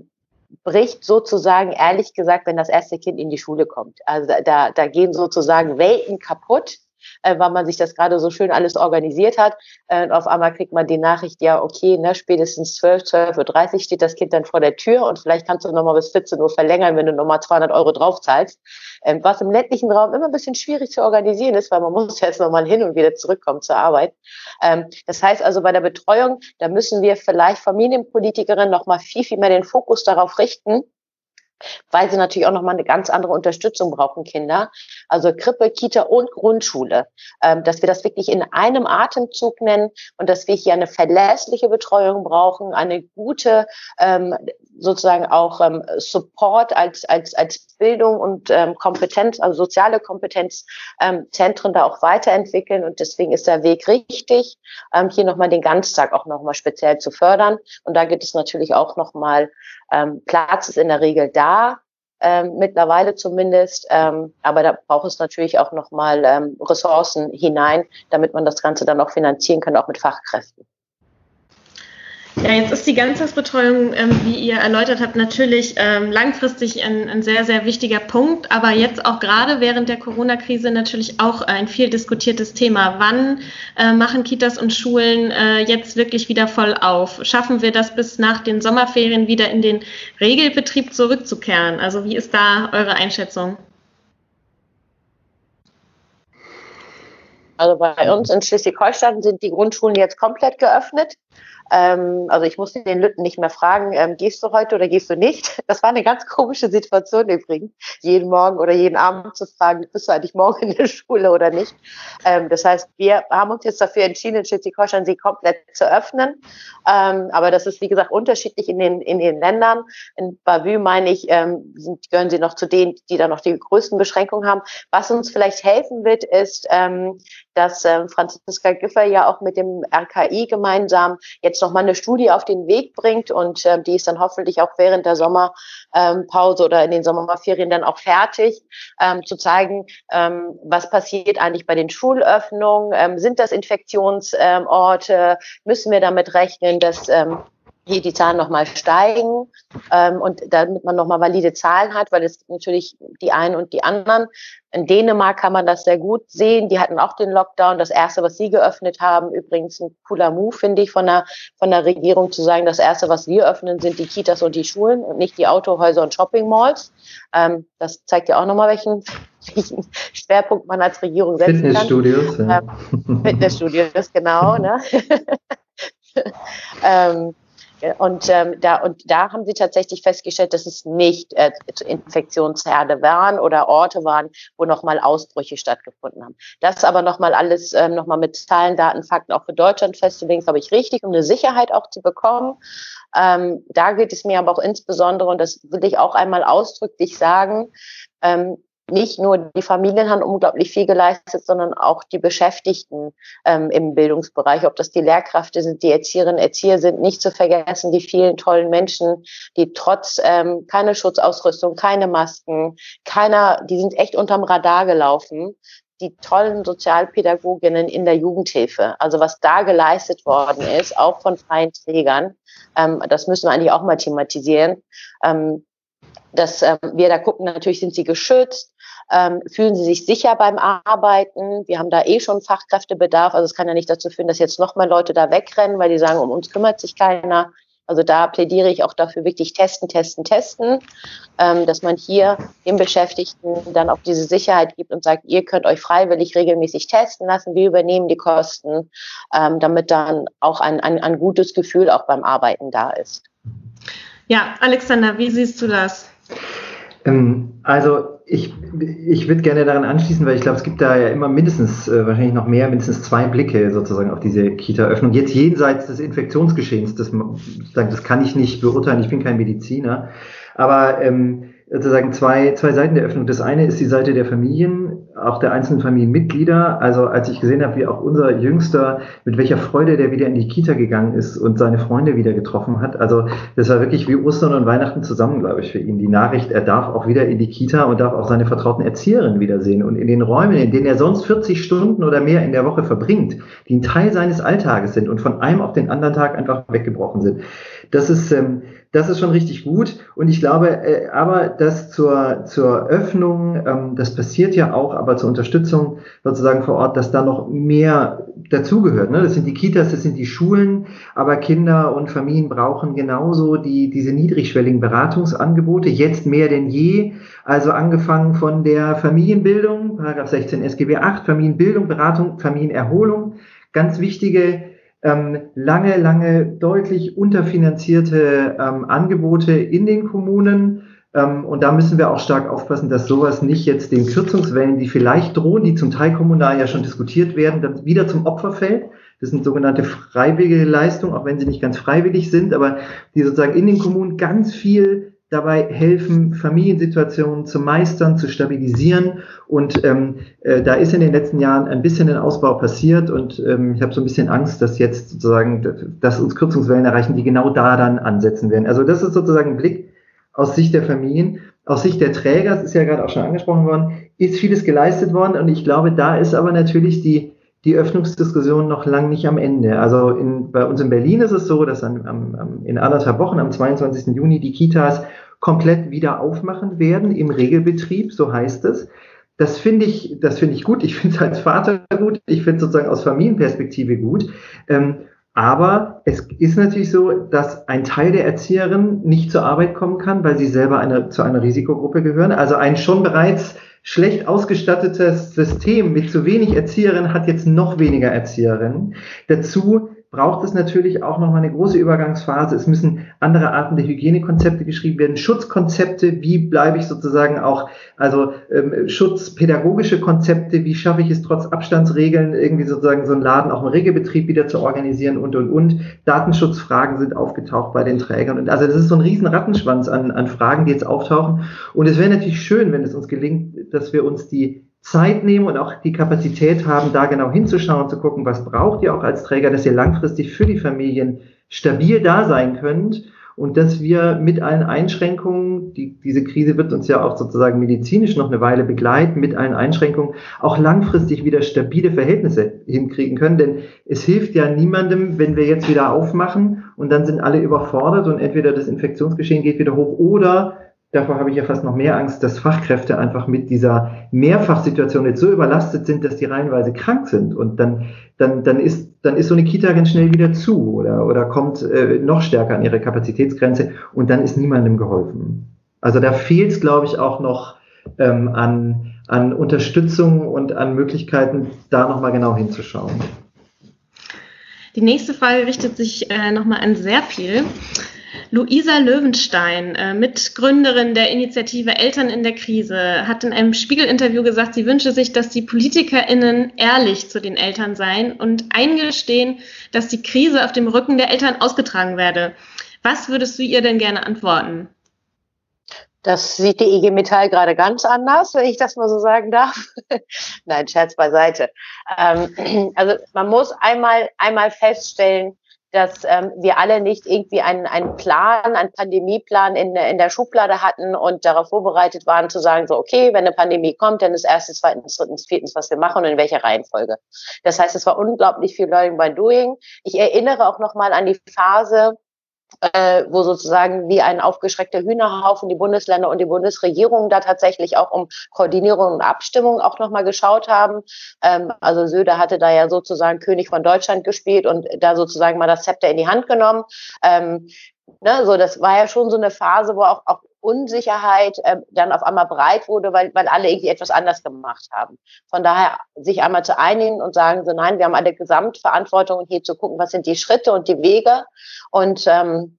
bricht sozusagen, ehrlich gesagt, wenn das erste Kind in die Schule kommt. Also da, da gehen sozusagen Welten kaputt äh, weil man sich das gerade so schön alles organisiert hat. Äh, und auf einmal kriegt man die Nachricht, ja, okay, ne, spätestens 12, 12.30 Uhr steht das Kind dann vor der Tür und vielleicht kannst du nochmal bis 14 Uhr verlängern, wenn du nochmal 200 Euro draufzahlst. Ähm, was im ländlichen Raum immer ein bisschen schwierig zu organisieren ist, weil man muss jetzt nochmal hin und wieder zurückkommen zur Arbeit. Ähm, das heißt also bei der Betreuung, da müssen wir vielleicht Familienpolitikerinnen nochmal viel, viel mehr den Fokus darauf richten, weil sie natürlich auch nochmal eine ganz andere Unterstützung brauchen, Kinder. Also Krippe, Kita und Grundschule. Ähm, dass wir das wirklich in einem Atemzug nennen und dass wir hier eine verlässliche Betreuung brauchen, eine gute ähm, sozusagen auch ähm, Support als, als, als Bildung und Kompetenz, also soziale Kompetenzzentren da auch weiterentwickeln. Und deswegen ist der Weg richtig, ähm, hier nochmal den Ganztag auch nochmal speziell zu fördern. Und da gibt es natürlich auch nochmal Platz ist in der Regel da, ähm, mittlerweile zumindest. Ähm, aber da braucht es natürlich auch nochmal ähm, Ressourcen hinein, damit man das Ganze dann auch finanzieren kann, auch mit Fachkräften. Ja, jetzt ist die Ganztagsbetreuung, ähm, wie ihr erläutert habt, natürlich ähm, langfristig ein, ein, sehr, sehr wichtiger Punkt, aber jetzt auch gerade während der Corona-Krise natürlich auch ein viel diskutiertes Thema. Wann äh, machen Kitas und Schulen äh, jetzt wirklich wieder voll auf? Schaffen wir das bis nach den Sommerferien wieder in den Regelbetrieb zurückzukehren? Also wie ist da eure Einschätzung? Also bei uns in Schleswig-Holstein sind die Grundschulen jetzt komplett geöffnet. Ähm, also ich musste den Lütten nicht mehr fragen, ähm, gehst du heute oder gehst du nicht? Das war eine ganz komische Situation übrigens, jeden Morgen oder jeden Abend zu fragen, bist du eigentlich morgen in der Schule oder nicht? Ähm, das heißt, wir haben uns jetzt dafür entschieden, in Schleswig-Holstein sie komplett zu öffnen. Ähm, aber das ist, wie gesagt, unterschiedlich in den, in den Ländern. In Bavü, meine ich, ähm, sind, gehören sie noch zu denen, die da noch die größten Beschränkungen haben. Was uns vielleicht helfen wird, ist, ähm, dass ähm, Franziska Giffer ja auch mit dem RKI gemeinsam jetzt nochmal eine Studie auf den Weg bringt und ähm, die ist dann hoffentlich auch während der Sommerpause ähm, oder in den Sommerferien dann auch fertig, ähm, zu zeigen, ähm, was passiert eigentlich bei den Schulöffnungen, ähm, sind das Infektionsorte, müssen wir damit rechnen, dass ähm, hier die Zahlen nochmal steigen ähm, und damit man nochmal valide Zahlen hat, weil es natürlich die einen und die anderen. In Dänemark kann man das sehr gut sehen. Die hatten auch den Lockdown. Das erste, was sie geöffnet haben, übrigens ein cooler Move, finde ich, von der, von der Regierung zu sagen, das erste, was wir öffnen, sind die Kitas und die Schulen und nicht die Autohäuser und Shoppingmalls. Ähm, das zeigt ja auch nochmal, welchen, welchen Schwerpunkt man als Regierung setzen Fitnessstudios, kann. Fitnessstudios, ja. Ähm, Fitnessstudios, genau. Ne? ähm, und, ähm, da, und da haben sie tatsächlich festgestellt, dass es nicht äh, Infektionsherde waren oder Orte waren, wo nochmal Ausbrüche stattgefunden haben. Das aber nochmal alles ähm, nochmal mit Zahlen, Daten, Fakten auch für Deutschland festzulegen, glaube ich, richtig, um eine Sicherheit auch zu bekommen. Ähm, da geht es mir aber auch insbesondere, und das will ich auch einmal ausdrücklich sagen, ähm, nicht nur die Familien haben unglaublich viel geleistet, sondern auch die Beschäftigten ähm, im Bildungsbereich, ob das die Lehrkräfte sind, die Erzieherinnen, Erzieher sind, nicht zu vergessen, die vielen tollen Menschen, die trotz ähm, keine Schutzausrüstung, keine Masken, keiner, die sind echt unterm Radar gelaufen die tollen Sozialpädagoginnen in der Jugendhilfe. Also was da geleistet worden ist, auch von freien Trägern, ähm, das müssen wir eigentlich auch mal thematisieren. Ähm, dass ähm, wir da gucken, natürlich sind sie geschützt, ähm, fühlen sie sich sicher beim Arbeiten. Wir haben da eh schon Fachkräftebedarf. Also es kann ja nicht dazu führen, dass jetzt noch mal Leute da wegrennen, weil die sagen, um uns kümmert sich keiner. Also da plädiere ich auch dafür, wirklich testen, testen, testen, ähm, dass man hier den Beschäftigten dann auch diese Sicherheit gibt und sagt, ihr könnt euch freiwillig regelmäßig testen lassen, wir übernehmen die Kosten, ähm, damit dann auch ein, ein, ein gutes Gefühl auch beim Arbeiten da ist. Ja, Alexander, wie siehst du das? Ähm, also Ich, ich würde gerne daran anschließen, weil ich glaube, es gibt da ja immer mindestens, äh, wahrscheinlich noch mehr, mindestens zwei Blicke sozusagen auf diese Kita-Öffnung. Jetzt jenseits des Infektionsgeschehens, das, das kann ich nicht beurteilen, ich bin kein Mediziner. Aber ähm, sozusagen zwei, zwei Seiten der Öffnung. Das eine ist die Seite der Familien, auch der einzelnen Familienmitglieder. Also als ich gesehen habe, wie auch unser Jüngster, mit welcher Freude der wieder in die Kita gegangen ist und seine Freunde wieder getroffen hat. Also das war wirklich wie Ostern und Weihnachten zusammen, glaube ich, für ihn. Die Nachricht, er darf auch wieder in die Kita und darf auch seine vertrauten Erzieherinnen wiedersehen. Und in den Räumen, in denen er sonst 40 Stunden oder mehr in der Woche verbringt, die ein Teil seines Alltages sind und von einem auf den anderen Tag einfach weggebrochen sind. Das ist... Ähm, das ist schon richtig gut. Und ich glaube, äh, aber das zur, zur Öffnung, ähm, das passiert ja auch, aber zur Unterstützung sozusagen vor Ort, dass da noch mehr dazugehört. Ne? Das sind die Kitas, das sind die Schulen, aber Kinder und Familien brauchen genauso die, diese niedrigschwelligen Beratungsangebote, jetzt mehr denn je. Also angefangen von der Familienbildung, Paragraph 16 SGB 8, Familienbildung, Beratung, Familienerholung, ganz wichtige ähm, lange, lange deutlich unterfinanzierte ähm, Angebote in den Kommunen. Ähm, und da müssen wir auch stark aufpassen, dass sowas nicht jetzt den Kürzungswellen, die vielleicht drohen, die zum Teil kommunal ja schon diskutiert werden, dann wieder zum Opfer fällt. Das sind sogenannte freiwillige Leistungen, auch wenn sie nicht ganz freiwillig sind, aber die sozusagen in den Kommunen ganz viel dabei helfen, Familiensituationen zu meistern, zu stabilisieren. Und ähm, äh, da ist in den letzten Jahren ein bisschen ein Ausbau passiert und ähm, ich habe so ein bisschen Angst, dass jetzt sozusagen, dass uns Kürzungswellen erreichen, die genau da dann ansetzen werden. Also das ist sozusagen ein Blick aus Sicht der Familien. Aus Sicht der Träger, das ist ja gerade auch schon angesprochen worden, ist vieles geleistet worden und ich glaube, da ist aber natürlich die, die Öffnungsdiskussion noch lang nicht am Ende. Also in, bei uns in Berlin ist es so, dass an, am, in anderthalb Wochen, am 22. Juni, die Kitas komplett wieder aufmachen werden im Regelbetrieb, so heißt es. Das finde ich, das finde ich gut. Ich finde es als Vater gut. Ich finde es sozusagen aus Familienperspektive gut. Ähm, aber es ist natürlich so, dass ein Teil der Erzieherinnen nicht zur Arbeit kommen kann, weil sie selber eine, zu einer Risikogruppe gehören. Also ein schon bereits schlecht ausgestattetes System mit zu wenig Erzieherinnen hat jetzt noch weniger Erzieherinnen. Dazu braucht es natürlich auch nochmal eine große Übergangsphase. Es müssen andere Arten der Hygienekonzepte geschrieben werden, Schutzkonzepte, wie bleibe ich sozusagen auch, also ähm, schutzpädagogische Konzepte, wie schaffe ich es trotz Abstandsregeln irgendwie sozusagen so einen Laden auch im Regelbetrieb wieder zu organisieren und und und. Datenschutzfragen sind aufgetaucht bei den Trägern und also das ist so ein riesen Rattenschwanz an, an Fragen, die jetzt auftauchen. Und es wäre natürlich schön, wenn es uns gelingt, dass wir uns die Zeit nehmen und auch die Kapazität haben, da genau hinzuschauen, zu gucken, was braucht ihr auch als Träger, dass ihr langfristig für die Familien stabil da sein könnt und dass wir mit allen Einschränkungen, die, diese Krise wird uns ja auch sozusagen medizinisch noch eine Weile begleiten, mit allen Einschränkungen auch langfristig wieder stabile Verhältnisse hinkriegen können. Denn es hilft ja niemandem, wenn wir jetzt wieder aufmachen und dann sind alle überfordert und entweder das Infektionsgeschehen geht wieder hoch oder davor habe ich ja fast noch mehr Angst, dass Fachkräfte einfach mit dieser Mehrfachsituation jetzt so überlastet sind, dass die reihenweise krank sind. Und dann, dann, dann, ist, dann ist so eine Kita ganz schnell wieder zu oder, oder kommt äh, noch stärker an ihre Kapazitätsgrenze und dann ist niemandem geholfen. Also da fehlt es, glaube ich, auch noch ähm, an, an Unterstützung und an Möglichkeiten, da nochmal genau hinzuschauen. Die nächste Frage richtet sich äh, nochmal an Serpil. Luisa Löwenstein, äh, Mitgründerin der Initiative Eltern in der Krise, hat in einem Spiegel-Interview gesagt, sie wünsche sich, dass die PolitikerInnen ehrlich zu den Eltern seien und eingestehen, dass die Krise auf dem Rücken der Eltern ausgetragen werde. Was würdest du ihr denn gerne antworten? Das sieht die IG Metall gerade ganz anders, wenn ich das mal so sagen darf. Nein, Scherz beiseite. Ähm, also man muss einmal, einmal feststellen, dass ähm, wir alle nicht irgendwie einen, einen Plan, einen Pandemieplan in, in der Schublade hatten und darauf vorbereitet waren zu sagen, so, okay, wenn eine Pandemie kommt, dann ist erstens, zweitens, drittens, viertens, was wir machen und in welcher Reihenfolge. Das heißt, es war unglaublich viel Learning by Doing. Ich erinnere auch nochmal an die Phase, äh, wo sozusagen wie ein aufgeschreckter Hühnerhaufen die Bundesländer und die Bundesregierung da tatsächlich auch um Koordinierung und Abstimmung auch nochmal geschaut haben. Ähm, also Söder hatte da ja sozusagen König von Deutschland gespielt und da sozusagen mal das Zepter in die Hand genommen. Ähm, ne, so das war ja schon so eine Phase, wo auch, auch Unsicherheit äh, dann auf einmal breit wurde, weil, weil alle irgendwie etwas anders gemacht haben. Von daher sich einmal zu einigen und sagen so, nein, wir haben eine Gesamtverantwortung, hier zu gucken, was sind die Schritte und die Wege. Und ähm,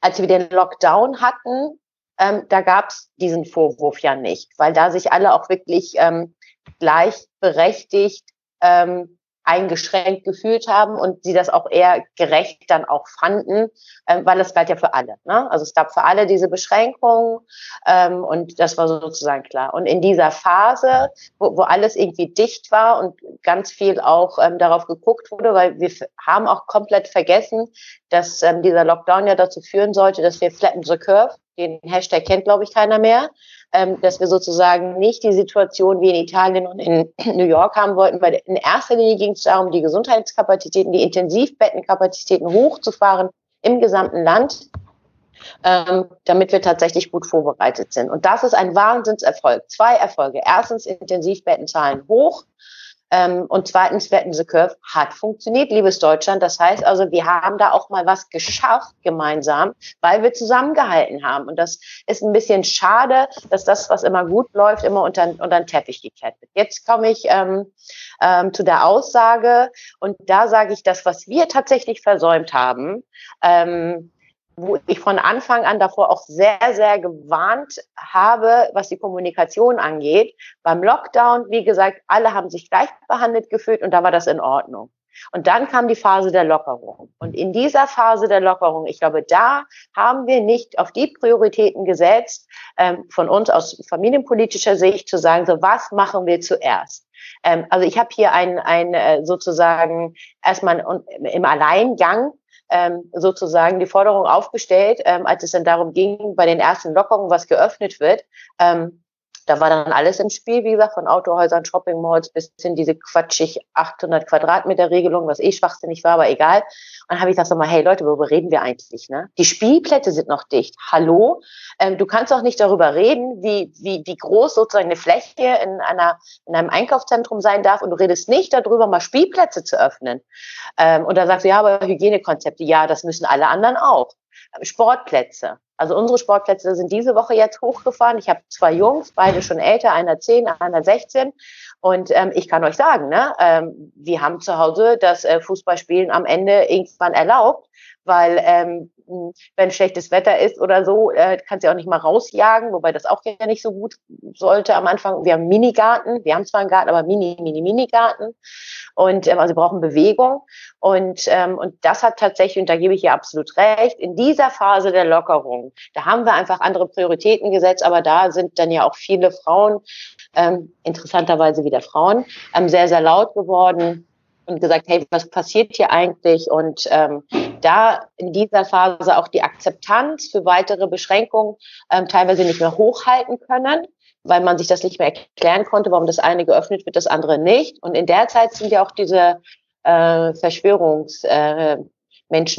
als wir den Lockdown hatten, ähm, da gab es diesen Vorwurf ja nicht, weil da sich alle auch wirklich ähm, gleichberechtigt ähm, eingeschränkt gefühlt haben und sie das auch eher gerecht dann auch fanden, ähm, weil es galt ja für alle. Ne? Also es gab für alle diese Beschränkungen ähm, und das war sozusagen klar. Und in dieser Phase, wo, wo alles irgendwie dicht war und ganz viel auch ähm, darauf geguckt wurde, weil wir haben auch komplett vergessen, dass ähm, dieser Lockdown ja dazu führen sollte, dass wir flatten the curve, den Hashtag kennt, glaube ich, keiner mehr, ähm, dass wir sozusagen nicht die Situation wie in Italien und in New York haben wollten, weil in erster Linie ging es darum, die Gesundheitskapazitäten, die Intensivbettenkapazitäten hochzufahren im gesamten Land, ähm, damit wir tatsächlich gut vorbereitet sind. Und das ist ein Wahnsinnserfolg. Zwei Erfolge. Erstens Intensivbettenzahlen hoch ähm, und zweitens, Wetten the Curve hat funktioniert, liebes Deutschland. Das heißt also, wir haben da auch mal was geschafft gemeinsam, weil wir zusammengehalten haben. Und das ist ein bisschen schade, dass das, was immer gut läuft, immer unter, unter den Teppich gekehrt wird. Jetzt komme ich ähm, ähm, zu der Aussage und da sage ich, das, was wir tatsächlich versäumt haben, ähm, wo ich von Anfang an davor auch sehr, sehr gewarnt habe, was die Kommunikation angeht. Beim Lockdown, wie gesagt, alle haben sich gleich behandelt gefühlt und da war das in Ordnung. Und dann kam die Phase der Lockerung. Und in dieser Phase der Lockerung, ich glaube, da haben wir nicht auf die Prioritäten gesetzt, ähm, von uns aus familienpolitischer Sicht zu sagen, so was machen wir zuerst? Ähm, also ich habe hier ein, ein äh, sozusagen erstmal im Alleingang ähm, sozusagen die Forderung aufgestellt, ähm, als es dann darum ging, bei den ersten Lockerungen, was geöffnet wird, ähm, da war dann alles im Spiel, wie gesagt, von Autohäusern, Shopping Malls bis hin diese quatschig 800 Quadratmeter Regelung, was eh schwachsinnig war, aber egal. Und dann habe ich gesagt, so mal, hey Leute, worüber reden wir eigentlich? Ne? Die Spielplätze sind noch dicht. Hallo? Ähm, du kannst auch nicht darüber reden, wie, wie, wie groß sozusagen eine Fläche in, einer, in einem Einkaufszentrum sein darf und du redest nicht darüber, mal Spielplätze zu öffnen. Ähm, und dann sagst du, ja, aber Hygienekonzepte, ja, das müssen alle anderen auch. Sportplätze. Also unsere Sportplätze sind diese Woche jetzt hochgefahren. Ich habe zwei Jungs, beide schon älter, einer 10, einer 16. Und ähm, ich kann euch sagen, ne, ähm, wir haben zu Hause das äh, Fußballspielen am Ende irgendwann erlaubt, weil ähm, wenn schlechtes Wetter ist oder so, äh, kannst du auch nicht mal rausjagen, wobei das auch ja nicht so gut sollte am Anfang. Wir haben Minigarten, wir haben zwar einen Garten, aber Mini, Mini, Mini-Garten. Und ähm, also wir brauchen Bewegung. Und, ähm, und das hat tatsächlich, und da gebe ich ihr absolut recht, in dieser Phase der Lockerung, da haben wir einfach andere Prioritäten gesetzt, aber da sind dann ja auch viele Frauen, ähm, interessanterweise wieder Frauen, ähm, sehr, sehr laut geworden und gesagt, hey, was passiert hier eigentlich? Und ähm, da in dieser Phase auch die Akzeptanz für weitere Beschränkungen ähm, teilweise nicht mehr hochhalten können, weil man sich das nicht mehr erklären konnte, warum das eine geöffnet wird, das andere nicht. Und in der Zeit sind ja auch diese äh, Verschwörungsmenschen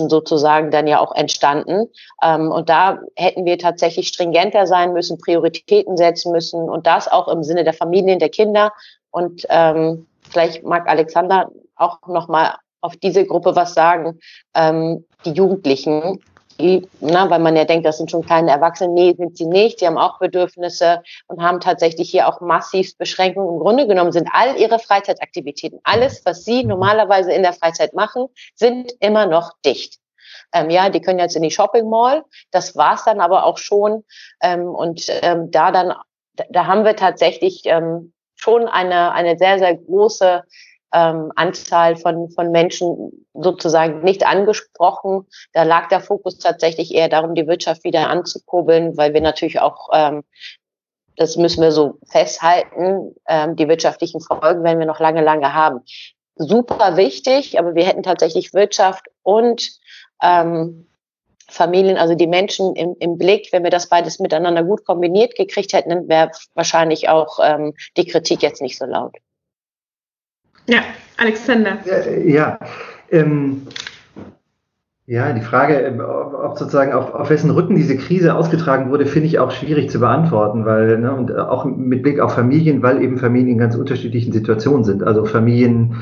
äh, sozusagen dann ja auch entstanden. Ähm, und da hätten wir tatsächlich stringenter sein müssen, Prioritäten setzen müssen und das auch im Sinne der Familien, der Kinder. Und ähm, vielleicht mag Alexander auch nochmal auf diese Gruppe was sagen, ähm, die Jugendlichen, die, na, weil man ja denkt, das sind schon kleine Erwachsene. Nee, sind sie nicht. Sie haben auch Bedürfnisse und haben tatsächlich hier auch massiv Beschränkungen. Im Grunde genommen sind all ihre Freizeitaktivitäten, alles, was sie normalerweise in der Freizeit machen, sind immer noch dicht. Ähm, ja, die können jetzt in die Shopping Mall. Das war's dann aber auch schon. Ähm, und ähm, da dann, da haben wir tatsächlich ähm, schon eine, eine sehr, sehr große ähm, Anzahl von, von Menschen sozusagen nicht angesprochen. Da lag der Fokus tatsächlich eher darum, die Wirtschaft wieder anzukurbeln, weil wir natürlich auch, ähm, das müssen wir so festhalten, ähm, die wirtschaftlichen Folgen werden wir noch lange, lange haben. Super wichtig, aber wir hätten tatsächlich Wirtschaft und ähm, Familien, also die Menschen im, im Blick, wenn wir das beides miteinander gut kombiniert gekriegt hätten, wäre wahrscheinlich auch ähm, die Kritik jetzt nicht so laut. Ja, Alexander. Ja, ja, ähm, ja die Frage, ähm, ob sozusagen auf, auf wessen Rücken diese Krise ausgetragen wurde, finde ich auch schwierig zu beantworten, weil, ne, und auch mit Blick auf Familien, weil eben Familien in ganz unterschiedlichen Situationen sind. Also Familien,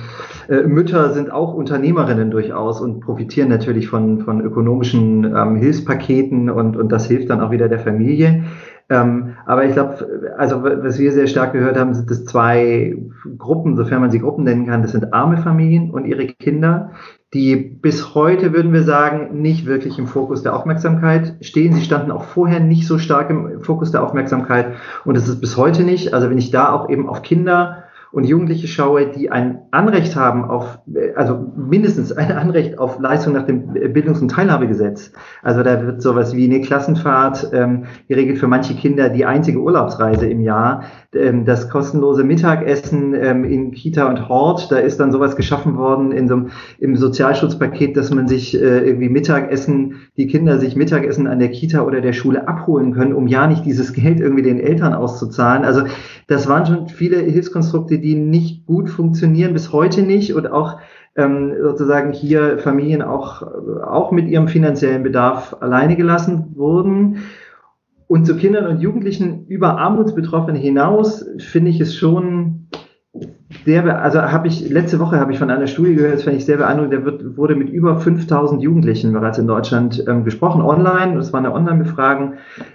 äh, Mütter sind auch Unternehmerinnen durchaus und profitieren natürlich von, von ökonomischen ähm, Hilfspaketen und, und das hilft dann auch wieder der Familie. Ähm, aber ich glaube, also was wir sehr stark gehört haben, sind das zwei Gruppen, sofern man sie Gruppen nennen kann. Das sind arme Familien und ihre Kinder, die bis heute, würden wir sagen, nicht wirklich im Fokus der Aufmerksamkeit stehen. Sie standen auch vorher nicht so stark im Fokus der Aufmerksamkeit und es ist bis heute nicht. Also wenn ich da auch eben auf Kinder und Jugendliche schaue, die ein Anrecht haben auf, also mindestens ein Anrecht auf Leistung nach dem Bildungs- und Teilhabegesetz. Also da wird sowas wie eine Klassenfahrt ähm, geregelt für manche Kinder, die einzige Urlaubsreise im Jahr, ähm, das kostenlose Mittagessen ähm, in Kita und Hort, da ist dann sowas geschaffen worden in so einem, im Sozialschutzpaket, dass man sich äh, irgendwie Mittagessen, die Kinder sich Mittagessen an der Kita oder der Schule abholen können, um ja nicht dieses Geld irgendwie den Eltern auszuzahlen. Also das waren schon viele Hilfskonstrukte, die nicht gut funktionieren, bis heute nicht und auch ähm, sozusagen hier Familien auch, auch mit ihrem finanziellen Bedarf alleine gelassen wurden. Und zu Kindern und Jugendlichen über Armutsbetroffene hinaus finde ich es schon sehr, also habe ich, letzte Woche habe ich von einer Studie gehört, das fand ich sehr beeindruckend, der wird, wurde mit über 5000 Jugendlichen bereits in Deutschland ähm, gesprochen, online, das war eine Online-Befragung,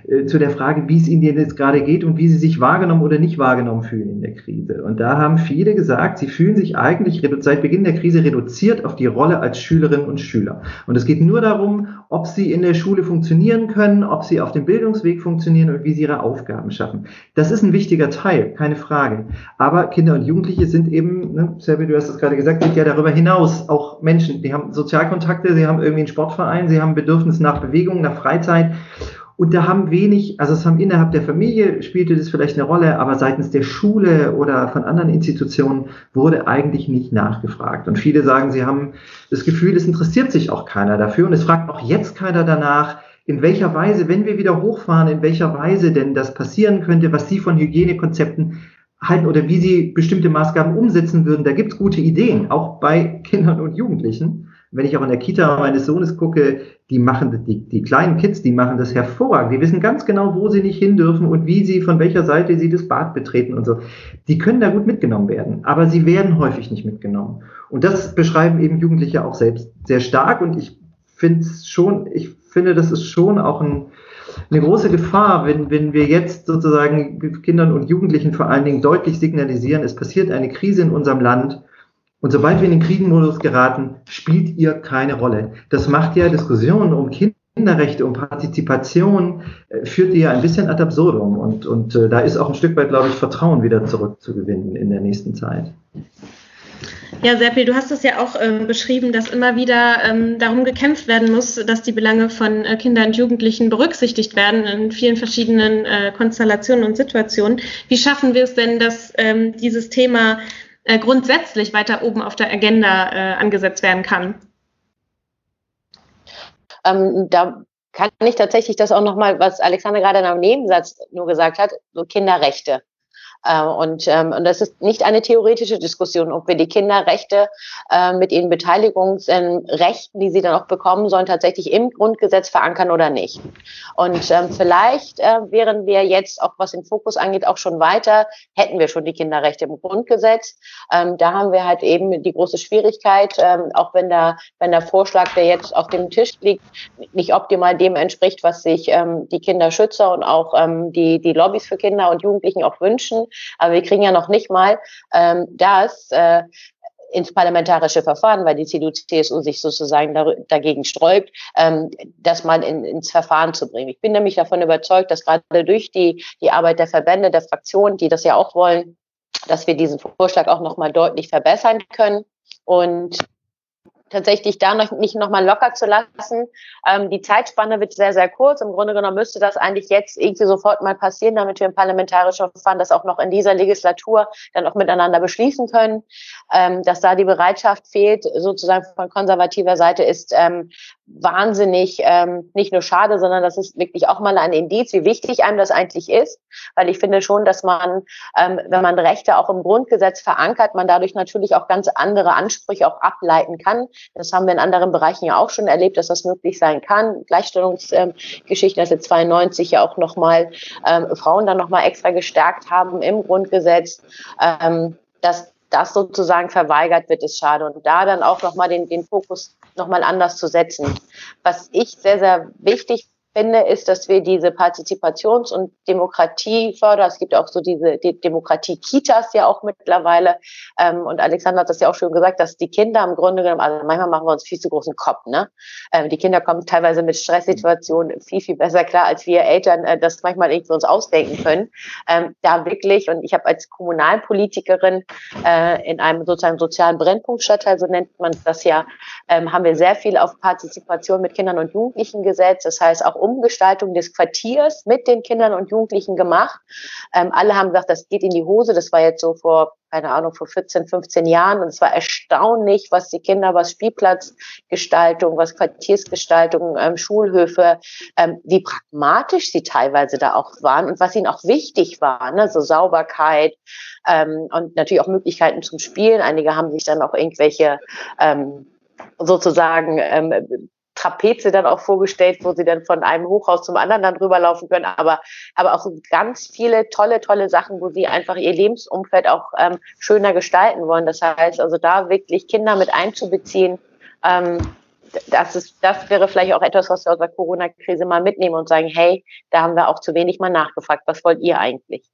äh, zu der Frage, wie es ihnen jetzt gerade geht und wie sie sich wahrgenommen oder nicht wahrgenommen fühlen in der Krise. Und da haben viele gesagt, sie fühlen sich eigentlich seit Beginn der Krise reduziert auf die Rolle als Schülerinnen und Schüler. Und es geht nur darum, ob sie in der Schule funktionieren können, ob sie auf dem Bildungsweg funktionieren und wie sie ihre Aufgaben schaffen. Das ist ein wichtiger Teil, keine Frage. Aber Kinder und Jugendliche sind eben, ne, Selby, du hast es gerade gesagt, sind ja darüber hinaus auch Menschen, die haben Sozialkontakte, sie haben irgendwie einen Sportverein, sie haben Bedürfnis nach Bewegung, nach Freizeit. Und da haben wenig, also es haben innerhalb der Familie spielte das vielleicht eine Rolle, aber seitens der Schule oder von anderen Institutionen wurde eigentlich nicht nachgefragt. Und viele sagen, sie haben das Gefühl, es interessiert sich auch keiner dafür und es fragt auch jetzt keiner danach, in welcher Weise, wenn wir wieder hochfahren, in welcher Weise denn das passieren könnte, was Sie von Hygienekonzepten halten oder wie Sie bestimmte Maßgaben umsetzen würden. Da gibt es gute Ideen, auch bei Kindern und Jugendlichen wenn ich auch in der Kita meines Sohnes gucke, die machen, die, die kleinen Kids, die machen das hervorragend. Die wissen ganz genau, wo sie nicht hin dürfen und wie sie, von welcher Seite sie das Bad betreten und so. Die können da gut mitgenommen werden, aber sie werden häufig nicht mitgenommen. Und das beschreiben eben Jugendliche auch selbst sehr stark und ich finde schon, ich finde, das ist schon auch ein, eine große Gefahr, wenn, wenn wir jetzt sozusagen Kindern und Jugendlichen vor allen Dingen deutlich signalisieren, es passiert eine Krise in unserem Land und sobald wir in den Krisenmodus geraten, spielt ihr keine Rolle. Das macht ja Diskussionen um Kinderrechte, um Partizipation, äh, führt die ja ein bisschen ad absurdum. Und, und äh, da ist auch ein Stück weit, glaube ich, Vertrauen wieder zurückzugewinnen in der nächsten Zeit. Ja, Serpil, du hast es ja auch ähm, beschrieben, dass immer wieder ähm, darum gekämpft werden muss, dass die Belange von äh, Kindern und Jugendlichen berücksichtigt werden in vielen verschiedenen äh, Konstellationen und Situationen. Wie schaffen wir es denn, dass ähm, dieses Thema äh, grundsätzlich weiter oben auf der Agenda äh, angesetzt werden kann? Ähm, da kann ich tatsächlich das auch nochmal, was Alexander gerade in einem Nebensatz nur gesagt hat, so Kinderrechte. Äh, und, ähm, und das ist nicht eine theoretische Diskussion, ob wir die Kinderrechte äh, mit ihren Beteiligungsrechten, die sie dann auch bekommen sollen, tatsächlich im Grundgesetz verankern oder nicht. Und ähm, vielleicht äh, wären wir jetzt auch, was den Fokus angeht, auch schon weiter, hätten wir schon die Kinderrechte im Grundgesetz. Ähm, da haben wir halt eben die große Schwierigkeit, ähm, auch wenn der, wenn der Vorschlag, der jetzt auf dem Tisch liegt, nicht optimal dem entspricht, was sich ähm, die Kinderschützer und auch ähm, die, die Lobbys für Kinder und Jugendlichen auch wünschen. Aber wir kriegen ja noch nicht mal ähm, das äh, ins parlamentarische Verfahren, weil die CDU-CSU sich sozusagen dagegen sträubt, ähm, das mal in, ins Verfahren zu bringen. Ich bin nämlich davon überzeugt, dass gerade durch die, die Arbeit der Verbände, der Fraktionen, die das ja auch wollen, dass wir diesen Vorschlag auch nochmal deutlich verbessern können. Und tatsächlich da noch nicht nochmal locker zu lassen. Ähm, die Zeitspanne wird sehr, sehr kurz. Im Grunde genommen müsste das eigentlich jetzt irgendwie sofort mal passieren, damit wir im parlamentarischen Verfahren das auch noch in dieser Legislatur dann auch miteinander beschließen können. Ähm, dass da die Bereitschaft fehlt, sozusagen von konservativer Seite, ist ähm, wahnsinnig ähm, nicht nur schade, sondern das ist wirklich auch mal ein Indiz, wie wichtig einem das eigentlich ist. Weil ich finde schon, dass man, ähm, wenn man Rechte auch im Grundgesetz verankert, man dadurch natürlich auch ganz andere Ansprüche auch ableiten kann. Das haben wir in anderen Bereichen ja auch schon erlebt, dass das möglich sein kann. Gleichstellungsgeschichte, dass jetzt 92 ja auch nochmal ähm, Frauen dann nochmal extra gestärkt haben im Grundgesetz. Ähm, dass das sozusagen verweigert wird, ist schade. Und da dann auch nochmal den, den Fokus nochmal anders zu setzen. Was ich sehr, sehr wichtig finde, ist, dass wir diese Partizipations- und Demokratie fördern. Es gibt auch so diese die Demokratie-Kitas ja auch mittlerweile. Ähm, und Alexander hat das ja auch schon gesagt, dass die Kinder im Grunde genommen, also manchmal machen wir uns viel zu großen Kopf. Ne? Ähm, die Kinder kommen teilweise mit Stresssituationen viel, viel besser klar, als wir Eltern äh, das manchmal irgendwie uns ausdenken können. Ähm, da wirklich, und ich habe als Kommunalpolitikerin äh, in einem sozusagen sozialen Brennpunktstadtteil, so nennt man das ja, ähm, haben wir sehr viel auf Partizipation mit Kindern und Jugendlichen gesetzt. Das heißt auch Umgestaltung des Quartiers mit den Kindern und Jugendlichen gemacht. Ähm, alle haben gesagt, das geht in die Hose. Das war jetzt so vor keine Ahnung, vor 14, 15 Jahren. Und es war erstaunlich, was die Kinder, was Spielplatzgestaltung, was Quartiersgestaltung, ähm, Schulhöfe, ähm, wie pragmatisch sie teilweise da auch waren und was ihnen auch wichtig war, ne? so Sauberkeit ähm, und natürlich auch Möglichkeiten zum Spielen. Einige haben sich dann auch irgendwelche ähm, sozusagen ähm, Trapeze dann auch vorgestellt, wo sie dann von einem Hochhaus zum anderen dann rüberlaufen können, aber, aber auch ganz viele tolle, tolle Sachen, wo sie einfach ihr Lebensumfeld auch ähm, schöner gestalten wollen. Das heißt also da wirklich Kinder mit einzubeziehen, ähm, das, ist, das wäre vielleicht auch etwas, was wir aus der Corona-Krise mal mitnehmen und sagen, hey, da haben wir auch zu wenig mal nachgefragt, was wollt ihr eigentlich?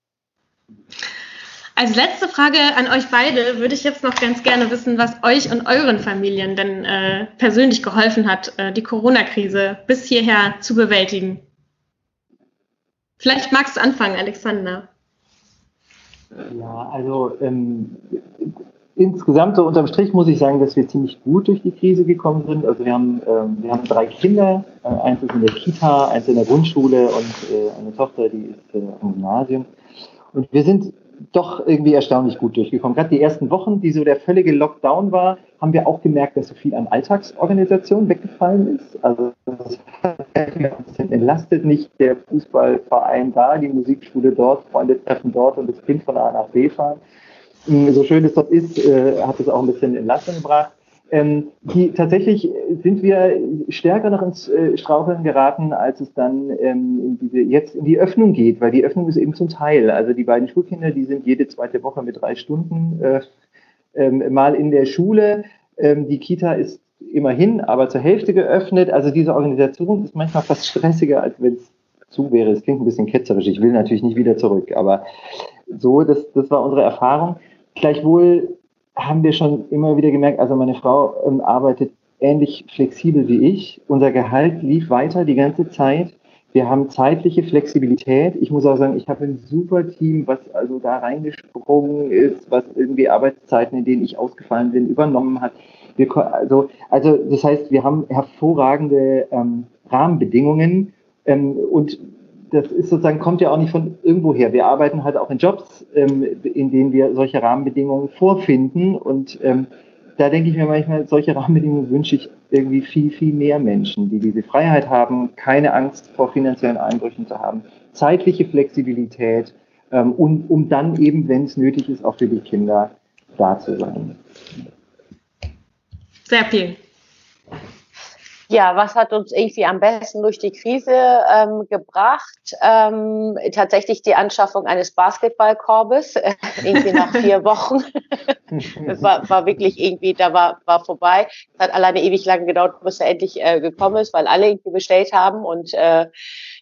Als letzte Frage an euch beide würde ich jetzt noch ganz gerne wissen, was euch und euren Familien denn äh, persönlich geholfen hat, äh, die Corona-Krise bis hierher zu bewältigen. Vielleicht magst du anfangen, Alexander. Ja, also ähm, insgesamt so unterm Strich muss ich sagen, dass wir ziemlich gut durch die Krise gekommen sind. Also wir haben, ähm, wir haben drei Kinder, äh, eins ist in der Kita, eins in der Grundschule und äh, eine Tochter, die ist äh, am Gymnasium. Und wir sind doch irgendwie erstaunlich gut durchgekommen. Gerade die ersten Wochen, die so der völlige Lockdown war, haben wir auch gemerkt, dass so viel an Alltagsorganisation weggefallen ist. Also das hat entlastet, nicht der Fußballverein da, die Musikschule dort, Freunde treffen dort und das Kind von A nach B fahren. So schön es dort ist, äh, hat es auch ein bisschen Entlastung gebracht. Ähm, die, tatsächlich sind wir stärker noch ins äh, Straucheln geraten, als es dann ähm, in diese, jetzt in die Öffnung geht, weil die Öffnung ist eben zum Teil. Also die beiden Schulkinder, die sind jede zweite Woche mit drei Stunden äh, ähm, mal in der Schule. Ähm, die Kita ist immerhin, aber zur Hälfte geöffnet. Also diese Organisation ist manchmal fast stressiger, als wenn es zu wäre. Es klingt ein bisschen ketzerisch. Ich will natürlich nicht wieder zurück, aber so, das, das war unsere Erfahrung. Gleichwohl haben wir schon immer wieder gemerkt, also meine Frau ähm, arbeitet ähnlich flexibel wie ich. Unser Gehalt lief weiter die ganze Zeit. Wir haben zeitliche Flexibilität. Ich muss auch sagen, ich habe ein super Team, was also da reingesprungen ist, was irgendwie Arbeitszeiten, in denen ich ausgefallen bin, übernommen hat. Wir, also, also das heißt, wir haben hervorragende ähm, Rahmenbedingungen ähm, und das ist sozusagen, kommt ja auch nicht von irgendwoher. Wir arbeiten halt auch in Jobs, ähm, in denen wir solche Rahmenbedingungen vorfinden. Und ähm, da denke ich mir manchmal, solche Rahmenbedingungen wünsche ich irgendwie viel, viel mehr Menschen, die diese Freiheit haben, keine Angst vor finanziellen Einbrüchen zu haben, zeitliche Flexibilität, ähm, um, um dann eben, wenn es nötig ist, auch für die Kinder da zu sein. Sehr viel. Ja, was hat uns irgendwie am besten durch die Krise ähm, gebracht? Ähm, tatsächlich die Anschaffung eines Basketballkorbes, äh, irgendwie nach vier Wochen. das war, war wirklich irgendwie, da war, war vorbei. Es hat alleine ewig lang gedauert, bis er endlich äh, gekommen ist, weil alle irgendwie bestellt haben. Und äh,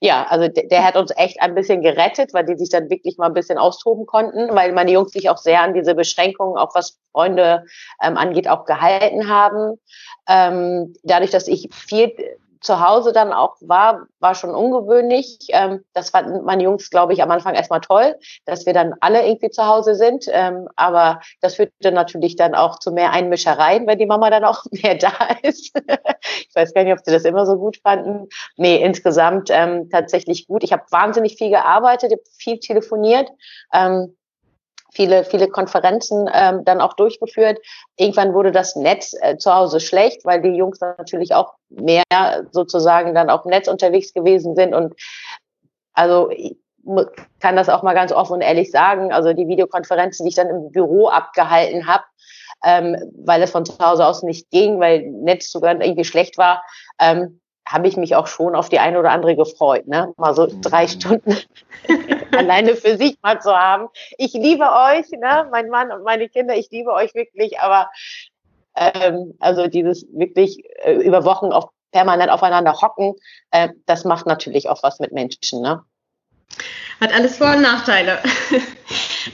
ja, also der, der hat uns echt ein bisschen gerettet, weil die sich dann wirklich mal ein bisschen austoben konnten, weil meine Jungs sich auch sehr an diese Beschränkungen, auch was Freunde ähm, angeht, auch gehalten haben. Ähm, dadurch, dass ich viel zu Hause dann auch war, war schon ungewöhnlich. Ähm, das fanden meine Jungs, glaube ich, am Anfang erstmal toll, dass wir dann alle irgendwie zu Hause sind. Ähm, aber das führte natürlich dann auch zu mehr Einmischereien, wenn die Mama dann auch mehr da ist. ich weiß gar nicht, ob sie das immer so gut fanden. Nee, insgesamt ähm, tatsächlich gut. Ich habe wahnsinnig viel gearbeitet, viel telefoniert. Ähm, viele, viele Konferenzen ähm, dann auch durchgeführt. Irgendwann wurde das Netz äh, zu Hause schlecht, weil die Jungs natürlich auch mehr sozusagen dann auf dem Netz unterwegs gewesen sind. Und also ich kann das auch mal ganz offen und ehrlich sagen. Also die Videokonferenzen, die ich dann im Büro abgehalten habe, ähm, weil es von zu Hause aus nicht ging, weil Netz sogar irgendwie schlecht war, ähm, habe ich mich auch schon auf die eine oder andere gefreut, ne? Mal so drei mhm. Stunden alleine für sich mal zu haben. Ich liebe euch, ne? Mein Mann und meine Kinder, ich liebe euch wirklich, aber ähm, also dieses wirklich äh, über Wochen auf permanent aufeinander hocken, äh, das macht natürlich auch was mit Menschen. Ne? Hat alles Vor- und Nachteile.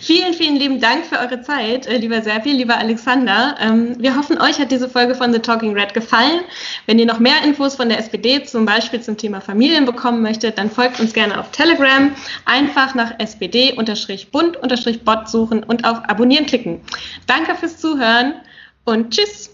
vielen, vielen lieben Dank für eure Zeit, äh, lieber Serpi, lieber Alexander. Ähm, wir hoffen, euch hat diese Folge von The Talking Red gefallen. Wenn ihr noch mehr Infos von der SPD, zum Beispiel zum Thema Familien bekommen möchtet, dann folgt uns gerne auf Telegram. Einfach nach SPD-Bund-Bot suchen und auf Abonnieren klicken. Danke fürs Zuhören und tschüss.